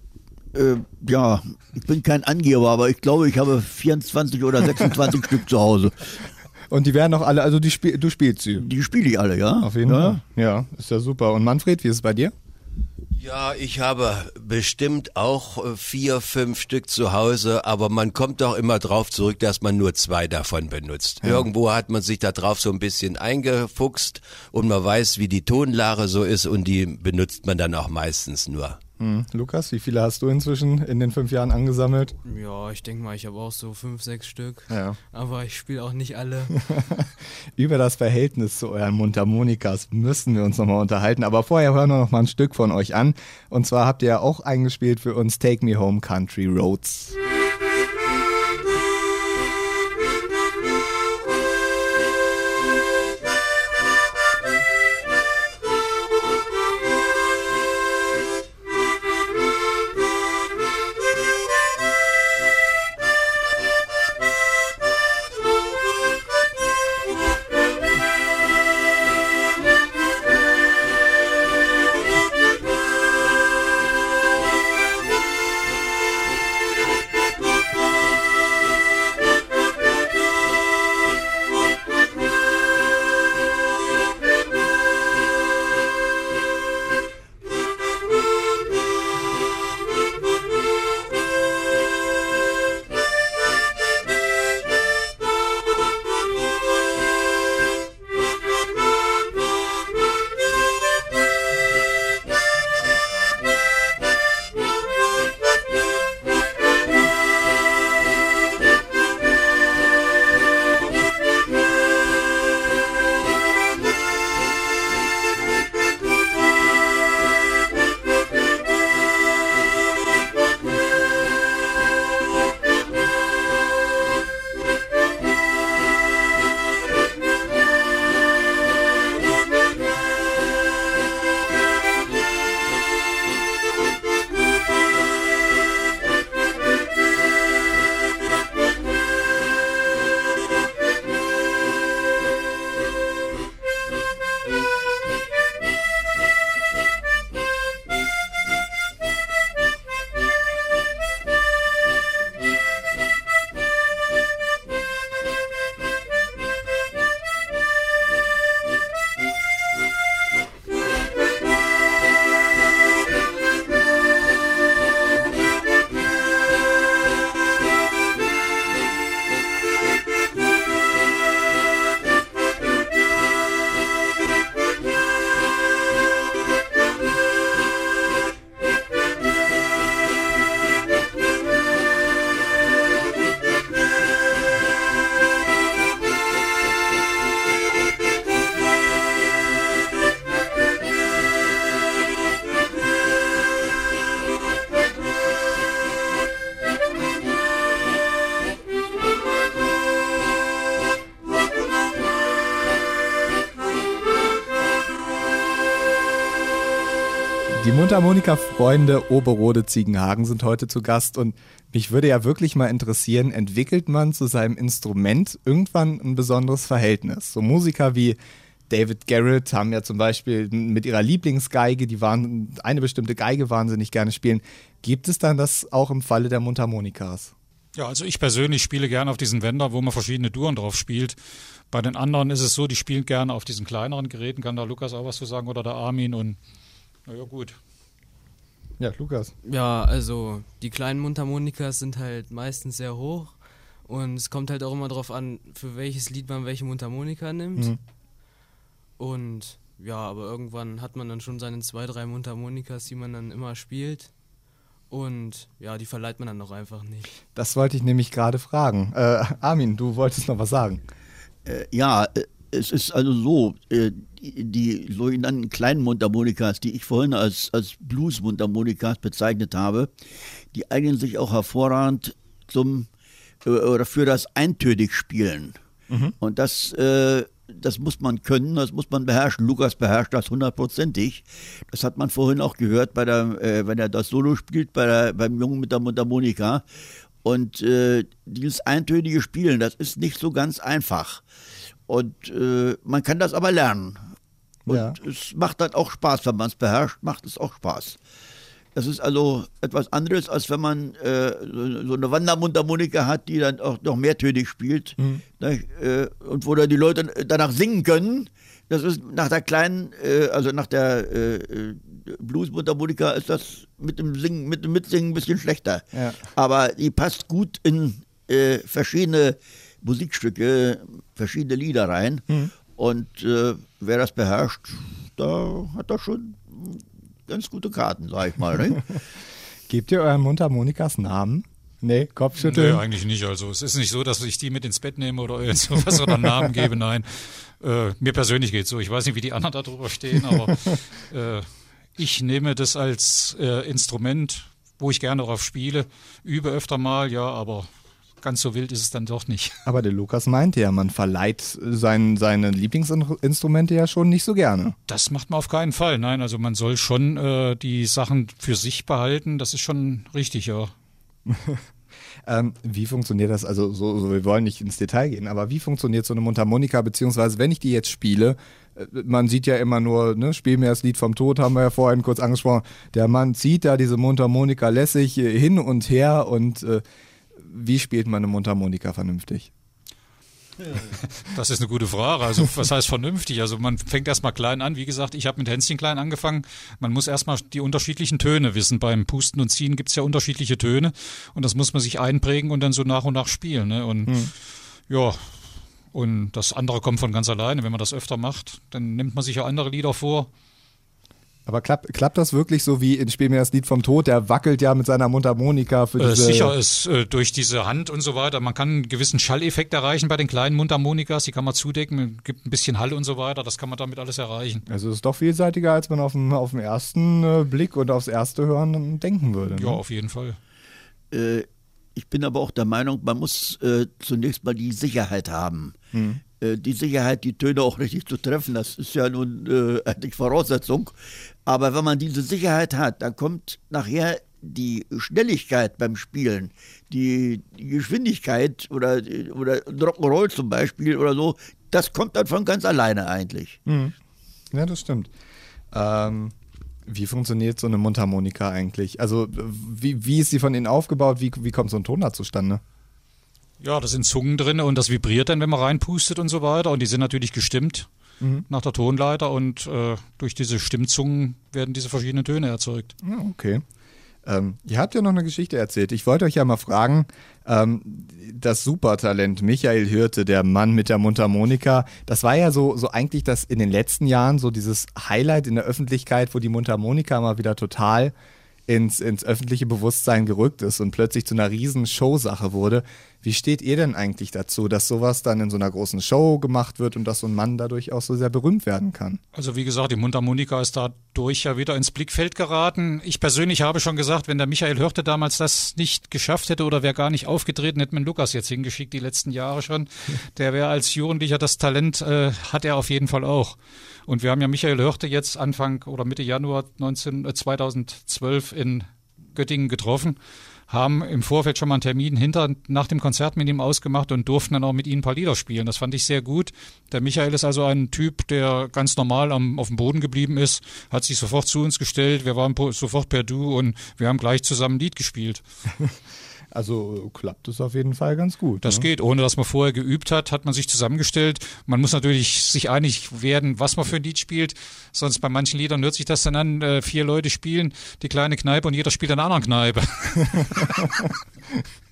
äh, ja, ich bin kein Angeber, aber ich glaube, ich habe 24 oder 26 Stück zu Hause.
Und die werden auch alle, also die spiel, du spielst sie?
Die spiele ich alle, ja.
Auf jeden
ja.
Fall. Ja, ist ja super. Und Manfred, wie ist es bei dir?
Ja, ich habe bestimmt auch äh, vier, fünf Stück zu Hause, aber man kommt doch immer drauf zurück, dass man nur zwei davon benutzt. Ja. Irgendwo hat man sich da drauf so ein bisschen eingefuchst und man weiß, wie die Tonlage so ist und die benutzt man dann auch meistens nur.
Hm. Lukas, wie viele hast du inzwischen in den fünf Jahren angesammelt?
Ja, ich denke mal, ich habe auch so fünf, sechs Stück.
Ja.
Aber ich spiele auch nicht alle.
Über das Verhältnis zu euren Mundharmonikas müssen wir uns nochmal unterhalten. Aber vorher hören wir noch mal ein Stück von euch an. Und zwar habt ihr ja auch eingespielt für uns Take Me Home Country Roads. Mundharmonika-Freunde Oberode Ziegenhagen sind heute zu Gast und mich würde ja wirklich mal interessieren, entwickelt man zu seinem Instrument irgendwann ein besonderes Verhältnis? So Musiker wie David Garrett haben ja zum Beispiel mit ihrer Lieblingsgeige, die waren eine bestimmte Geige wahnsinnig gerne spielen. Gibt es dann das auch im Falle der Mundharmonikas?
Ja, also ich persönlich spiele gerne auf diesen Wender, wo man verschiedene Duren drauf spielt. Bei den anderen ist es so, die spielen gerne auf diesen kleineren Geräten. Kann da Lukas auch was zu sagen oder der Armin und naja, gut.
Ja, Lukas.
Ja, also die kleinen Mundharmonikas sind halt meistens sehr hoch und es kommt halt auch immer darauf an, für welches Lied man welche Mundharmonika nimmt. Mhm. Und ja, aber irgendwann hat man dann schon seine zwei, drei Mundharmonikas, die man dann immer spielt. Und ja, die verleiht man dann auch einfach nicht.
Das wollte ich nämlich gerade fragen. Äh, Armin, du wolltest noch was sagen.
Äh, ja, äh, es ist also so, äh, die sogenannten kleinen Mundharmonikas, die ich vorhin als, als Blues-Mundharmonikas bezeichnet habe, die eignen sich auch hervorragend zum äh, oder für das eintönig Spielen. Mhm. Und das, äh, das muss man können, das muss man beherrschen. Lukas beherrscht das hundertprozentig. Das hat man vorhin auch gehört, bei der, äh, wenn er das Solo spielt, bei der, beim Jungen mit der Mundharmonika. Und äh, dieses eintönige Spielen, das ist nicht so ganz einfach. Und äh, man kann das aber lernen. Und ja. es macht dann auch Spaß, wenn man es beherrscht, macht es auch Spaß. Das ist also etwas anderes, als wenn man äh, so eine Wandermundharmonika hat, die dann auch noch mehrtönig spielt mhm. ne, äh, und wo dann die Leute danach singen können. Das ist nach der kleinen, äh, also nach der äh, Bluesmundharmonika ist das mit dem Singen, mit dem Mitsingen ein bisschen schlechter. Ja. Aber die passt gut in äh, verschiedene Musikstücke, verschiedene Lieder rein. Mhm. Und äh, wer das beherrscht, da hat er schon ganz gute Karten, sag ich mal. Ne?
Gebt ihr euren Mundharmonikas Namen? Nee, Kopfschütteln?
Nee, eigentlich nicht. Also es ist nicht so, dass ich die mit ins Bett nehme oder sowas oder Namen gebe. Nein, äh, mir persönlich geht es so. Ich weiß nicht, wie die anderen darüber stehen, aber äh, ich nehme das als äh, Instrument, wo ich gerne darauf spiele, übe öfter mal, ja, aber ganz so wild ist es dann doch nicht.
Aber der Lukas meinte ja, man verleiht sein, seine Lieblingsinstrumente ja schon nicht so gerne.
Das macht man auf keinen Fall. Nein, also man soll schon äh, die Sachen für sich behalten. Das ist schon richtig, ja.
ähm, wie funktioniert das? Also, so, so, wir wollen nicht ins Detail gehen, aber wie funktioniert so eine Mundharmonika, beziehungsweise wenn ich die jetzt spiele, äh, man sieht ja immer nur, ne, spiel mir das Lied vom Tod, haben wir ja vorhin kurz angesprochen. Der Mann zieht da diese Mundharmonika lässig hin und her und äh, wie spielt man eine Mundharmonika vernünftig?
Das ist eine gute Frage. Also, was heißt vernünftig? Also, man fängt erstmal klein an. Wie gesagt, ich habe mit Hänschen klein angefangen. Man muss erstmal die unterschiedlichen Töne wissen. Beim Pusten und Ziehen gibt es ja unterschiedliche Töne. Und das muss man sich einprägen und dann so nach und nach spielen. Ne? Und hm. ja, und das andere kommt von ganz alleine. Wenn man das öfter macht, dann nimmt man sich ja andere Lieder vor.
Aber klappt, klappt das wirklich so wie in Spiel mir das Lied vom Tod? Der wackelt ja mit seiner Mundharmonika für
äh, diese... Äh, sicher ist äh, durch diese Hand und so weiter. Man kann einen gewissen Schalleffekt erreichen bei den kleinen Mundharmonikas. Die kann man zudecken, gibt ein bisschen Hall und so weiter. Das kann man damit alles erreichen.
Also es ist doch vielseitiger, als man auf dem, auf dem ersten äh, Blick und aufs erste Hören denken würde.
Ne? Ja, auf jeden Fall.
Äh, ich bin aber auch der Meinung, man muss äh, zunächst mal die Sicherheit haben. Hm die Sicherheit, die Töne auch richtig zu treffen, das ist ja nun äh, eigentlich Voraussetzung. Aber wenn man diese Sicherheit hat, dann kommt nachher die Schnelligkeit beim Spielen, die, die Geschwindigkeit oder, oder Rock'n'Roll zum Beispiel oder so, das kommt dann von ganz alleine eigentlich. Mhm.
Ja, das stimmt. Ähm, wie funktioniert so eine Mundharmonika eigentlich? Also, wie, wie ist sie von innen aufgebaut? Wie, wie kommt so ein Ton da zustande?
Ja, da sind Zungen drin und das vibriert dann, wenn man reinpustet und so weiter. Und die sind natürlich gestimmt mhm. nach der Tonleiter und äh, durch diese Stimmzungen werden diese verschiedenen Töne erzeugt.
Ja, okay. Ähm, ihr habt ja noch eine Geschichte erzählt. Ich wollte euch ja mal fragen, ähm, das Supertalent Michael Hirte, der Mann mit der Mundharmonika, das war ja so, so eigentlich das in den letzten Jahren so dieses Highlight in der Öffentlichkeit, wo die Mundharmonika mal wieder total ins, ins öffentliche Bewusstsein gerückt ist und plötzlich zu einer riesen Showsache wurde. Wie steht ihr denn eigentlich dazu, dass sowas dann in so einer großen Show gemacht wird und dass so ein Mann dadurch auch so sehr berühmt werden kann?
Also wie gesagt, die Mundharmonika ist dadurch ja wieder ins Blickfeld geraten. Ich persönlich habe schon gesagt, wenn der Michael Hörte damals das nicht geschafft hätte oder wäre gar nicht aufgetreten, hätte man Lukas jetzt hingeschickt die letzten Jahre schon. Der wäre als Jugendlicher das Talent, äh, hat er auf jeden Fall auch. Und wir haben ja Michael Hörte jetzt Anfang oder Mitte Januar 19, äh, 2012 in Göttingen getroffen haben im Vorfeld schon mal einen Termin hinter nach dem Konzert mit ihm ausgemacht und durften dann auch mit ihm ein paar Lieder spielen. Das fand ich sehr gut. Der Michael ist also ein Typ, der ganz normal am, auf dem Boden geblieben ist, hat sich sofort zu uns gestellt, wir waren sofort per Du und wir haben gleich zusammen ein Lied gespielt.
Also klappt es auf jeden Fall ganz gut.
Das
ne?
geht, ohne dass man vorher geübt hat, hat man sich zusammengestellt. Man muss natürlich sich einig werden, was man für ein Lied spielt. Sonst bei manchen Liedern hört sich das dann an, äh, vier Leute spielen die kleine Kneipe und jeder spielt in einer anderen Kneipe.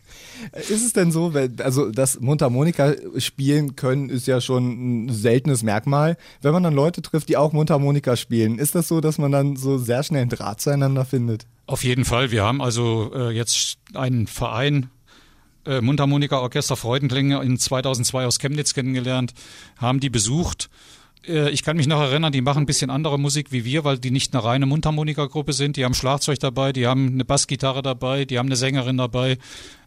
Ist es denn so, wenn, also das Mundharmonika spielen können, ist ja schon ein seltenes Merkmal. Wenn man dann Leute trifft, die auch Mundharmonika spielen, ist das so, dass man dann so sehr schnell einen Draht zueinander findet?
Auf jeden Fall. Wir haben also äh, jetzt einen Verein, äh, Mundharmonika-Orchester Freudenklinge in 2002 aus Chemnitz kennengelernt, haben die besucht äh, ich kann mich noch erinnern, die machen ein bisschen andere Musik wie wir, weil die nicht eine reine Mundharmonika-Gruppe sind. Die haben Schlagzeug dabei, die haben eine Bassgitarre dabei, die haben eine Sängerin dabei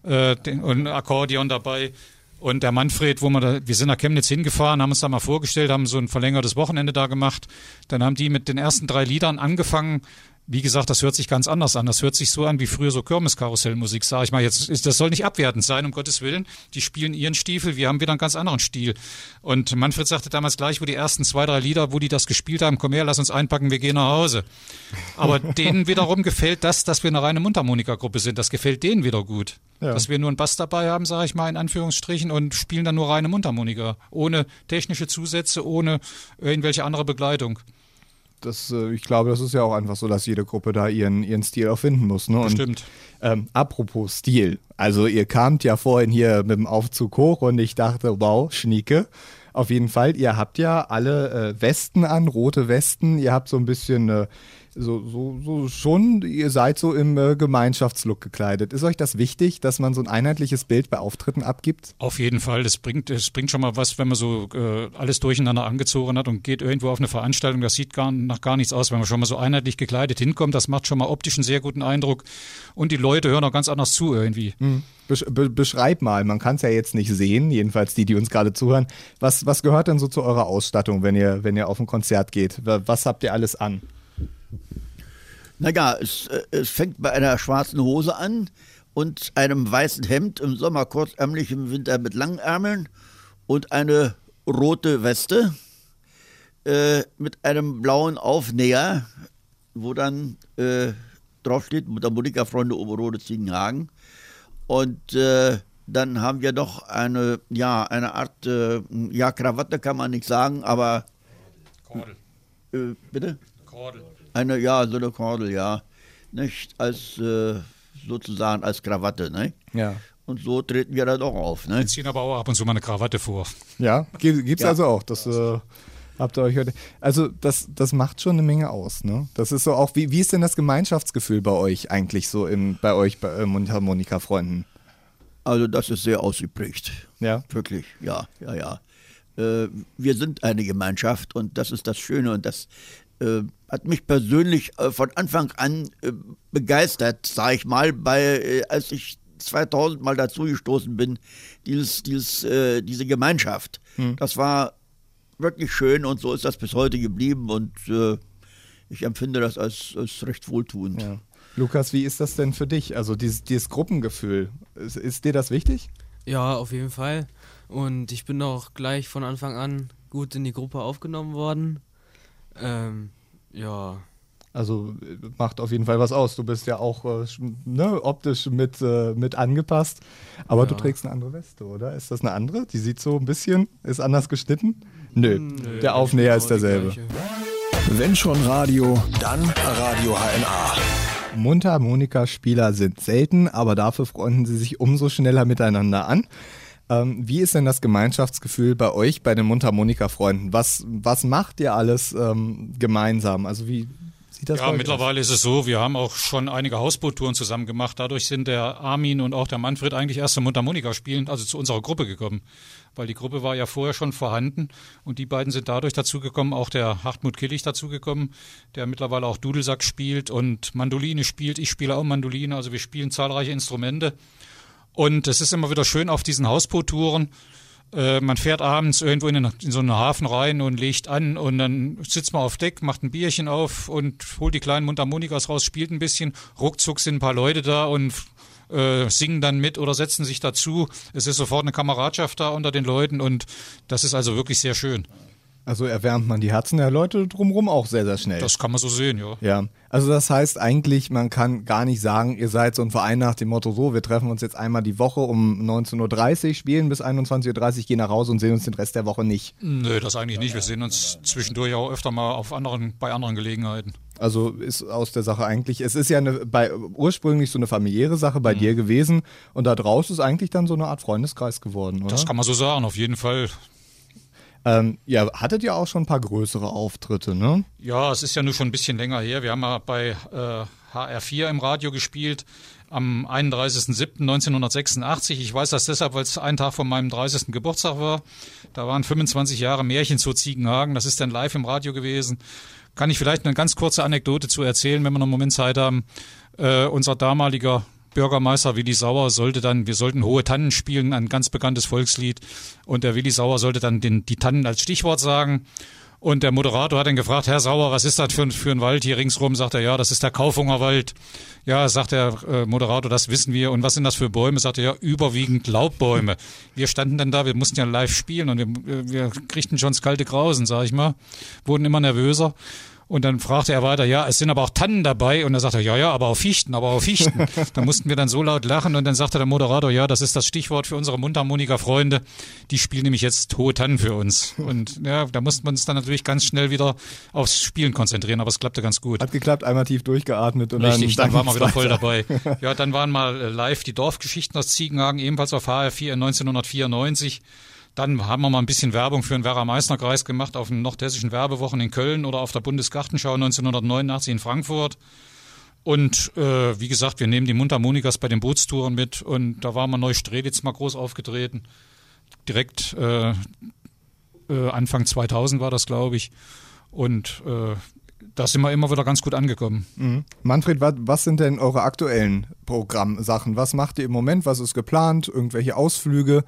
äh, und ein Akkordeon dabei. Und der Manfred, wo wir da, wir sind nach Chemnitz hingefahren, haben uns da mal vorgestellt, haben so ein verlängertes Wochenende da gemacht. Dann haben die mit den ersten drei Liedern angefangen, wie gesagt, das hört sich ganz anders an. Das hört sich so an wie früher so Kirmeskarussellmusik, sage ich mal. Jetzt ist, das soll nicht abwertend sein, um Gottes Willen. Die spielen ihren Stiefel, wir haben wieder einen ganz anderen Stil. Und Manfred sagte damals gleich, wo die ersten zwei, drei Lieder, wo die das gespielt haben, komm her, lass uns einpacken, wir gehen nach Hause. Aber denen wiederum gefällt das, dass wir eine reine Mundharmonika-Gruppe sind. Das gefällt denen wieder gut. Ja. Dass wir nur einen Bass dabei haben, sage ich mal in Anführungsstrichen, und spielen dann nur reine Mundharmonika. Ohne technische Zusätze, ohne irgendwelche andere Begleitung
das, äh, ich glaube, das ist ja auch einfach so, dass jede Gruppe da ihren, ihren Stil auch finden muss. Ne?
Stimmt.
Ähm, apropos Stil, also ihr kamt ja vorhin hier mit dem Aufzug hoch und ich dachte, wow, Schnieke. Auf jeden Fall, ihr habt ja alle äh, Westen an, rote Westen, ihr habt so ein bisschen äh, so, so, so schon, ihr seid so im äh, Gemeinschaftslook gekleidet. Ist euch das wichtig, dass man so ein einheitliches Bild bei Auftritten abgibt?
Auf jeden Fall. Das bringt, das bringt schon mal was, wenn man so äh, alles durcheinander angezogen hat und geht irgendwo auf eine Veranstaltung. Das sieht gar, nach gar nichts aus, wenn man schon mal so einheitlich gekleidet hinkommt. Das macht schon mal optisch einen sehr guten Eindruck. Und die Leute hören auch ganz anders zu irgendwie.
Mhm. Be beschreib mal, man kann es ja jetzt nicht sehen, jedenfalls die, die uns gerade zuhören. Was, was gehört denn so zu eurer Ausstattung, wenn ihr, wenn ihr auf ein Konzert geht? Was habt ihr alles an?
Naja, es, äh, es fängt bei einer schwarzen Hose an und einem weißen Hemd, im Sommer kurzärmlich, im Winter mit langen Ärmeln und eine rote Weste äh, mit einem blauen Aufnäher, wo dann äh, draufsteht, Mundharmonika-Freunde Oberode Ziegenhagen. Und äh, dann haben wir noch eine, ja, eine Art, äh, ja, Krawatte kann man nicht sagen, aber.
Kordel.
Äh, bitte?
Kordel.
Eine, ja, so eine Kordel, ja. Nicht als äh, sozusagen als Krawatte, ne?
Ja.
Und so treten wir dann auch auf, ne?
Wir ziehen aber auch ab und zu mal eine Krawatte vor.
Ja, gibt's ja. also auch. Das äh, habt ihr euch heute. Also das, das macht schon eine Menge aus, ne? Das ist so auch, wie, wie ist denn das Gemeinschaftsgefühl bei euch eigentlich so im, bei euch, bei äh, Mundharmonika-Freunden?
Also das ist sehr ausgeprägt.
Ja.
Wirklich, ja, ja, ja. Äh, wir sind eine Gemeinschaft und das ist das Schöne und das hat mich persönlich äh, von Anfang an äh, begeistert, sage ich mal, bei, äh, als ich 2000 mal dazugestoßen bin, dieses, dieses, äh, diese Gemeinschaft. Hm. Das war wirklich schön und so ist das bis heute geblieben und äh, ich empfinde das als, als recht wohltuend. Ja.
Lukas, wie ist das denn für dich? Also dieses, dieses Gruppengefühl, ist, ist dir das wichtig?
Ja, auf jeden Fall. Und ich bin auch gleich von Anfang an gut in die Gruppe aufgenommen worden. Ähm, ja.
Also macht auf jeden Fall was aus. Du bist ja auch äh, ne, optisch mit, äh, mit angepasst. Aber ja. du trägst eine andere Weste, oder? Ist das eine andere? Die sieht so ein bisschen, ist anders geschnitten? Nö, Nö der Aufnäher ist derselbe.
Wenn schon Radio, dann Radio HNA.
Mundharmonika-Spieler sind selten, aber dafür freunden sie sich umso schneller miteinander an. Ähm, wie ist denn das Gemeinschaftsgefühl bei euch, bei den Mundharmonika-Freunden? Was, was macht ihr alles ähm, gemeinsam? Also wie Sieht das
ja, mittlerweile ist es so, wir haben auch schon einige Hausboottouren zusammen gemacht. Dadurch sind der Armin und auch der Manfred eigentlich erst zum Mundharmonika spielen, also zu unserer Gruppe gekommen. Weil die Gruppe war ja vorher schon vorhanden und die beiden sind dadurch dazugekommen, auch der Hartmut Killig dazugekommen, der mittlerweile auch Dudelsack spielt und Mandoline spielt. Ich spiele auch Mandoline, also wir spielen zahlreiche Instrumente. Und es ist immer wieder schön auf diesen Hausboottouren. Äh, man fährt abends irgendwo in, in, so einen Hafen rein und legt an und dann sitzt man auf Deck, macht ein Bierchen auf und holt die kleinen Mundharmonikas raus, spielt ein bisschen. Ruckzuck sind ein paar Leute da und äh, singen dann mit oder setzen sich dazu. Es ist sofort eine Kameradschaft da unter den Leuten und das ist also wirklich sehr schön.
Also erwärmt man die Herzen der Leute drumherum auch sehr, sehr schnell.
Das kann man so sehen, ja.
Ja. Also das heißt eigentlich, man kann gar nicht sagen, ihr seid so ein Verein nach dem Motto so, wir treffen uns jetzt einmal die Woche um 19.30 Uhr, spielen bis 21.30 Uhr, gehen nach Hause und sehen uns den Rest der Woche nicht.
Nö, das eigentlich nicht. Wir sehen uns zwischendurch auch öfter mal auf anderen, bei anderen Gelegenheiten.
Also ist aus der Sache eigentlich, es ist ja eine, bei, ursprünglich so eine familiäre Sache bei mhm. dir gewesen und da draußen ist eigentlich dann so eine Art Freundeskreis geworden, oder?
Das kann man so sagen, auf jeden Fall.
Ähm, ja, hattet ihr auch schon ein paar größere Auftritte, ne?
Ja, es ist ja nur schon ein bisschen länger her. Wir haben ja bei äh, HR4 im Radio gespielt am 31.07.1986. Ich weiß das deshalb, weil es ein Tag von meinem 30. Geburtstag war. Da waren 25 Jahre Märchen zu Ziegenhagen. Das ist dann live im Radio gewesen. Kann ich vielleicht eine ganz kurze Anekdote zu erzählen, wenn wir noch einen Moment Zeit haben. Äh, unser damaliger Bürgermeister Willi Sauer sollte dann, wir sollten Hohe Tannen spielen, ein ganz bekanntes Volkslied. Und der Willi Sauer sollte dann den, die Tannen als Stichwort sagen. Und der Moderator hat dann gefragt, Herr Sauer, was ist das für, für ein Wald hier ringsrum? Sagt er, ja, das ist der Kaufhungerwald. Ja, sagt der äh, Moderator, das wissen wir. Und was sind das für Bäume? Sagt er, ja, überwiegend Laubbäume. Wir standen dann da, wir mussten ja live spielen und wir, wir kriegten schon das kalte Grausen, sag ich mal. Wurden immer nervöser. Und dann fragte er weiter, ja, es sind aber auch Tannen dabei. Und dann sagte er, ja, ja, aber auch Fichten, aber auch Fichten. da mussten wir dann so laut lachen. Und dann sagte der Moderator, ja, das ist das Stichwort für unsere Mundharmonika-Freunde. Die spielen nämlich jetzt hohe Tannen für uns. Und ja, da mussten wir uns dann natürlich ganz schnell wieder aufs Spielen konzentrieren. Aber es klappte ganz gut.
Hat geklappt, einmal tief durchgeatmet. Und
Richtig,
dann,
dann, dann waren wir wieder voll dabei. Ja, dann waren mal äh, live die Dorfgeschichten aus Ziegenhagen, ebenfalls auf HR4 in 1994. Dann haben wir mal ein bisschen Werbung für den Werra-Meißner-Kreis gemacht auf den nordhessischen Werbewochen in Köln oder auf der Bundesgartenschau 1989 in Frankfurt. Und äh, wie gesagt, wir nehmen die Mundharmonikas bei den Bootstouren mit und da war mal Neustrelitz mal groß aufgetreten. Direkt äh, äh, Anfang 2000 war das, glaube ich. Und äh, da sind wir immer wieder ganz gut angekommen.
Mhm. Manfred, was, was sind denn eure aktuellen Programmsachen? Was macht ihr im Moment? Was ist geplant? Irgendwelche Ausflüge?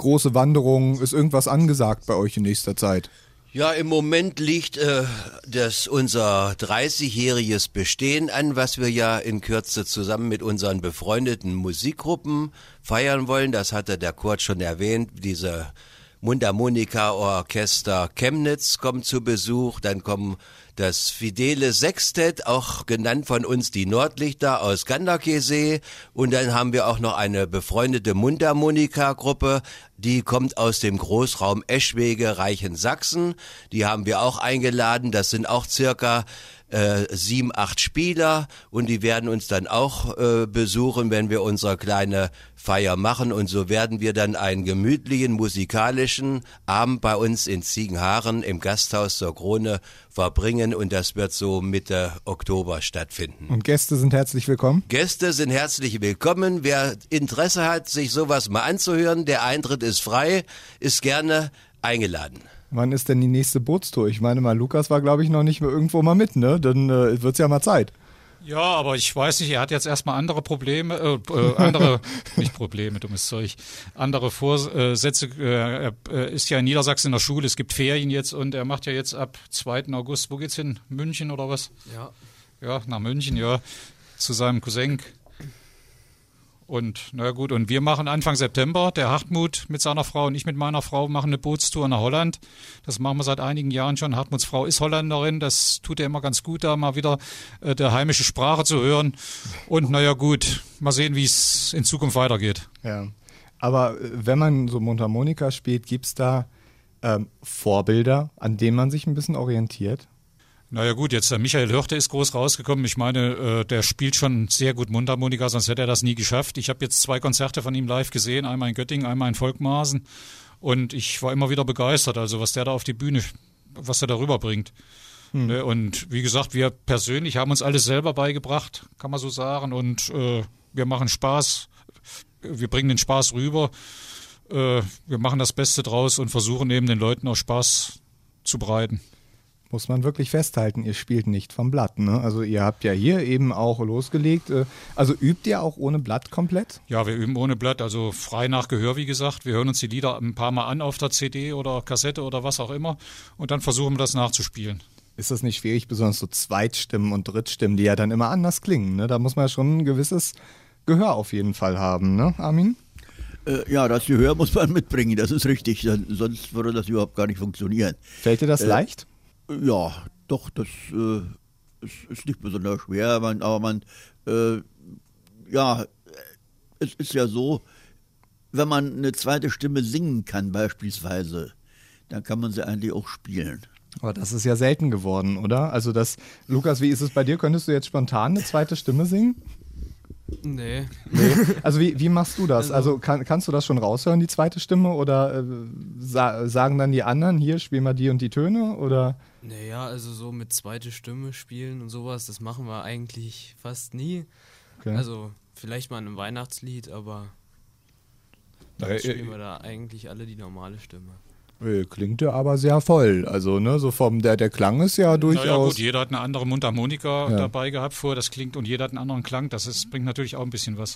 Große Wanderungen? Ist irgendwas angesagt bei euch in nächster Zeit?
Ja, im Moment liegt äh, das unser 30-jähriges Bestehen an, was wir ja in Kürze zusammen mit unseren befreundeten Musikgruppen feiern wollen. Das hatte der Kurt schon erwähnt. Diese Mundharmonika-Orchester Chemnitz kommt zu Besuch. Dann kommen das Fidele Sextett, auch genannt von uns die Nordlichter aus Gandakesee. Und dann haben wir auch noch eine befreundete Mundharmonika-Gruppe, die kommt aus dem Großraum Eschwege, Reichen-Sachsen. Die haben wir auch eingeladen. Das sind auch circa äh, sieben, acht Spieler und die werden uns dann auch äh, besuchen, wenn wir unsere kleine Feier machen und so werden wir dann einen gemütlichen musikalischen Abend bei uns in Ziegenhaaren im Gasthaus zur Krone verbringen und das wird so Mitte Oktober stattfinden.
Und Gäste sind herzlich willkommen?
Gäste sind herzlich willkommen. Wer Interesse hat, sich sowas mal anzuhören, der Eintritt ist frei, ist gerne eingeladen.
Wann ist denn die nächste Bootstour? Ich meine mal, Lukas war, glaube ich, noch nicht mehr irgendwo mal mit, ne? Dann äh, wird es ja mal Zeit.
Ja, aber ich weiß nicht, er hat jetzt erstmal andere Probleme, äh, äh, andere, nicht Probleme, dummes Zeug, andere Vorsätze. Äh, er äh, ist ja in Niedersachsen in der Schule, es gibt Ferien jetzt und er macht ja jetzt ab 2. August, wo geht's hin? München oder was?
Ja.
Ja, nach München, ja, zu seinem Cousin. Und na gut, und wir machen Anfang September, der Hartmut mit seiner Frau und ich mit meiner Frau machen eine Bootstour nach Holland. Das machen wir seit einigen Jahren schon. Hartmuts Frau ist Holländerin, das tut ihr immer ganz gut, da mal wieder äh, der heimische Sprache zu hören. Und naja gut, mal sehen, wie es in Zukunft weitergeht.
Ja. Aber äh, wenn man so Mundharmonika spielt, gibt es da ähm, Vorbilder, an denen man sich ein bisschen orientiert?
Naja gut, jetzt der Michael Hörte ist groß rausgekommen. Ich meine, äh, der spielt schon sehr gut Mundharmonika, sonst hätte er das nie geschafft. Ich habe jetzt zwei Konzerte von ihm live gesehen, einmal in Göttingen, einmal in Volkmaßen. Und ich war immer wieder begeistert, also was der da auf die Bühne, was er darüber bringt. Hm. Ne, und wie gesagt, wir persönlich haben uns alles selber beigebracht, kann man so sagen. Und äh, wir machen Spaß. Wir bringen den Spaß rüber. Äh, wir machen das Beste draus und versuchen eben den Leuten auch Spaß zu bereiten
muss man wirklich festhalten, ihr spielt nicht vom Blatt. Ne? Also ihr habt ja hier eben auch losgelegt. Äh, also übt ihr auch ohne Blatt komplett?
Ja, wir üben ohne Blatt, also frei nach Gehör, wie gesagt. Wir hören uns die Lieder ein paar Mal an auf der CD oder Kassette oder was auch immer und dann versuchen wir das nachzuspielen.
Ist das nicht schwierig, besonders so Zweitstimmen und Drittstimmen, die ja dann immer anders klingen? Ne? Da muss man ja schon ein gewisses Gehör auf jeden Fall haben, ne, Armin?
Äh, ja, das Gehör muss man mitbringen, das ist richtig. Sonst würde das überhaupt gar nicht funktionieren.
Fällt dir das äh, leicht?
Ja, doch, das äh, ist, ist, nicht besonders schwer, man, aber man, äh, ja, es ist ja so, wenn man eine zweite Stimme singen kann beispielsweise, dann kann man sie eigentlich auch spielen.
Aber das ist ja selten geworden, oder? Also das, Lukas, wie ist es bei dir? Könntest du jetzt spontan eine zweite Stimme singen?
Nee.
nee. Also wie, wie machst du das? Also, also kann, kannst du das schon raushören, die zweite Stimme? Oder äh, sa sagen dann die anderen, hier, spiel mal die und die Töne? Oder?
Naja, also so mit zweite Stimme spielen und sowas, das machen wir eigentlich fast nie. Okay. Also vielleicht mal in einem Weihnachtslied, aber dann spielen wir da eigentlich alle die normale Stimme.
Klingt ja aber sehr voll. Also, ne, so vom, der, der Klang ist ja durchaus. Naja, gut,
jeder hat eine andere Mundharmonika ja. dabei gehabt vor, das klingt und jeder hat einen anderen Klang. Das ist, bringt natürlich auch ein bisschen was.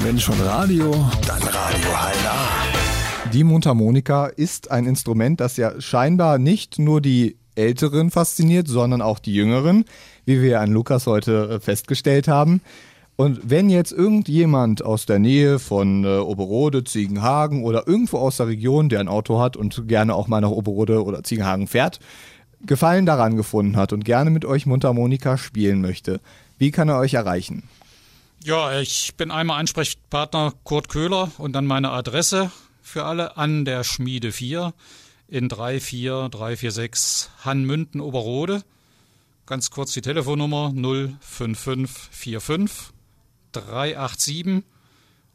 Wenn schon Radio, dann Radio HLA.
Die Mundharmonika ist ein Instrument, das ja scheinbar nicht nur die Älteren fasziniert, sondern auch die Jüngeren, wie wir an Lukas heute äh, festgestellt haben. Und wenn jetzt irgendjemand aus der Nähe von äh, Oberode, Ziegenhagen oder irgendwo aus der Region, der ein Auto hat und gerne auch mal nach Oberode oder Ziegenhagen fährt, Gefallen daran gefunden hat und gerne mit euch Mundharmonika spielen möchte, wie kann er euch erreichen?
Ja, ich bin einmal Ansprechpartner Kurt Köhler und dann meine Adresse für alle an der Schmiede 4 in 34346 Hannmünden Oberode. Ganz kurz die Telefonnummer 05545 387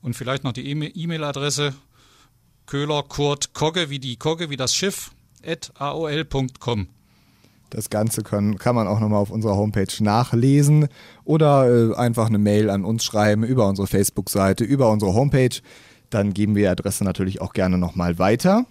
und vielleicht noch die E-Mail-Adresse Köhler Kurt Kogge wie die Kogge wie das Schiff at aol.com.
Das Ganze kann, kann man auch nochmal auf unserer Homepage nachlesen oder äh, einfach eine Mail an uns schreiben über unsere Facebook-Seite, über unsere Homepage. Dann geben wir die Adresse natürlich auch gerne nochmal weiter.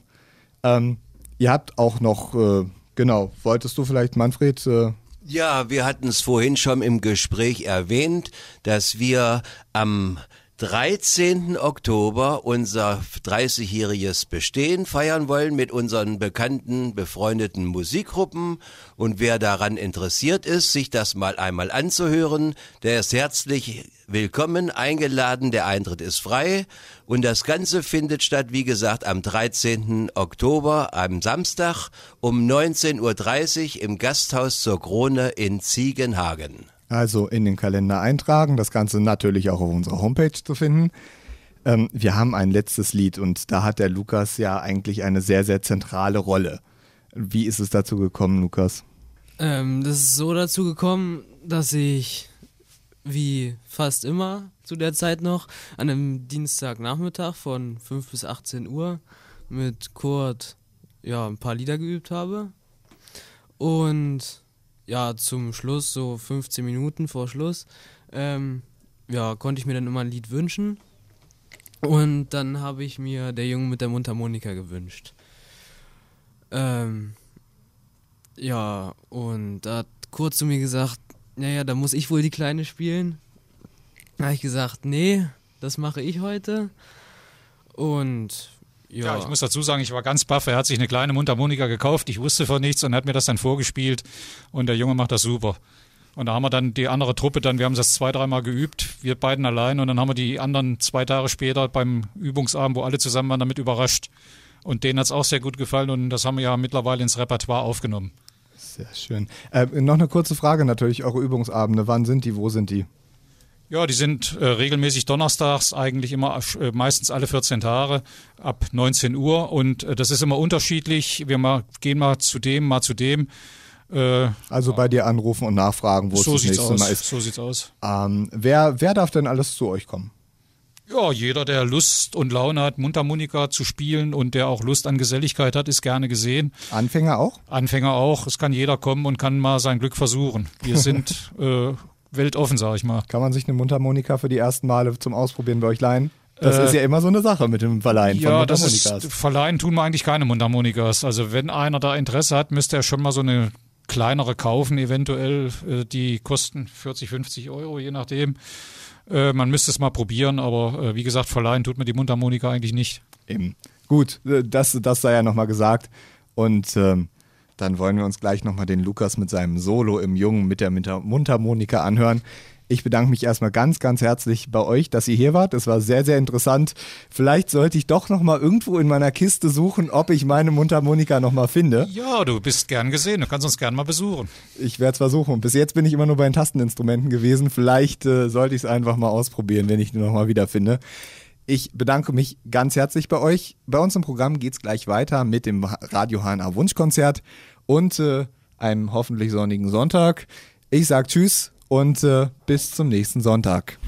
Ähm, ihr habt auch noch, äh, genau, wolltest du vielleicht, Manfred, äh,
ja, wir hatten es vorhin schon im Gespräch erwähnt, dass wir am 13. Oktober unser 30-jähriges Bestehen feiern wollen mit unseren bekannten, befreundeten Musikgruppen. Und wer daran interessiert ist, sich das mal einmal anzuhören, der ist herzlich willkommen, eingeladen. Der Eintritt ist frei. Und das Ganze findet statt, wie gesagt, am 13. Oktober, am Samstag um 19.30 Uhr im Gasthaus zur Krone in Ziegenhagen.
Also in den Kalender eintragen, das Ganze natürlich auch auf unserer Homepage zu finden. Ähm, wir haben ein letztes Lied und da hat der Lukas ja eigentlich eine sehr, sehr zentrale Rolle. Wie ist es dazu gekommen, Lukas?
Ähm, das ist so dazu gekommen, dass ich, wie fast immer zu der Zeit noch, an einem Dienstagnachmittag von 5 bis 18 Uhr mit Kurt ja, ein paar Lieder geübt habe. Und ja, zum Schluss, so 15 Minuten vor Schluss, ähm, ja, konnte ich mir dann immer ein Lied wünschen. Und dann habe ich mir Der Junge mit der Mundharmonika gewünscht. Ähm, ja, und da hat kurz zu mir gesagt, naja, da muss ich wohl die Kleine spielen. Da habe ich gesagt, nee, das mache ich heute. Und ja.
ja. ich muss dazu sagen, ich war ganz baff. Er hat sich eine kleine Mundharmonika gekauft. Ich wusste von nichts und hat mir das dann vorgespielt. Und der Junge macht das super. Und da haben wir dann die andere Truppe dann, wir haben das zwei, dreimal geübt, wir beiden allein. Und dann haben wir die anderen zwei Tage später beim Übungsabend, wo alle zusammen waren, damit überrascht. Und denen hat es auch sehr gut gefallen und das haben wir ja mittlerweile ins Repertoire aufgenommen.
Sehr schön. Äh, noch eine kurze Frage natürlich, eure Übungsabende, wann sind die, wo sind die?
Ja, die sind äh, regelmäßig donnerstags, eigentlich immer äh, meistens alle 14 Tage ab 19 Uhr und äh, das ist immer unterschiedlich. Wir mal, gehen mal zu dem, mal zu dem.
Äh, also bei dir anrufen und nachfragen, wo so es das nächste
aus.
Mal ist.
So sieht's aus.
Ähm, wer, wer darf denn alles zu euch kommen?
Ja, jeder, der Lust und Laune hat, Mundharmonika zu spielen und der auch Lust an Geselligkeit hat, ist gerne gesehen.
Anfänger auch?
Anfänger auch. Es kann jeder kommen und kann mal sein Glück versuchen. Wir sind äh, weltoffen, sag ich mal.
Kann man sich eine Mundharmonika für die ersten Male zum Ausprobieren bei euch leihen? Das
Äh,
ist ja immer so eine Sache mit dem Verleihen von
Ja, das
Mundharmonikas.
ist, verleihen tun wir eigentlich keine Mundharmonikas. Also wenn einer da Interesse hat, müsste er schon mal so eine kleinere kaufen, eventuell. Äh, Die kosten 40, 50 Euro, je nachdem. Äh, Man müsste es mal probieren, aber äh, wie gesagt, verleihen tut mir die Mundharmonika eigentlich nicht.
Eben. Gut, das, das sei ja nochmal gesagt. Und ähm, dann wollen wir uns gleich nochmal den Lukas mit seinem Solo im Jungen mit der Mundharmonika anhören. Ich bedanke mich erstmal ganz, ganz herzlich bei euch, dass ihr hier wart. Es war sehr, sehr interessant. Vielleicht sollte ich doch nochmal irgendwo in meiner Kiste suchen, ob ich meine Mundharmonika nochmal finde.
Ja, du bist gern gesehen. Du kannst uns gern mal besuchen.
Ich werde es versuchen. Bis jetzt bin ich immer nur bei den Tasteninstrumenten gewesen. Vielleicht äh, sollte ich es einfach mal ausprobieren, wenn ich die nochmal wiederfinde. Ich bedanke mich ganz herzlich bei euch. Bei uns im Programm geht es gleich weiter mit dem Radio HNA Wunschkonzert und äh, einem hoffentlich sonnigen Sonntag. Ich sage Tschüss und äh, bis zum nächsten Sonntag.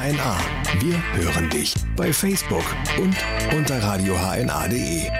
HNA. Wir hören dich bei Facebook und unter radiohna.de.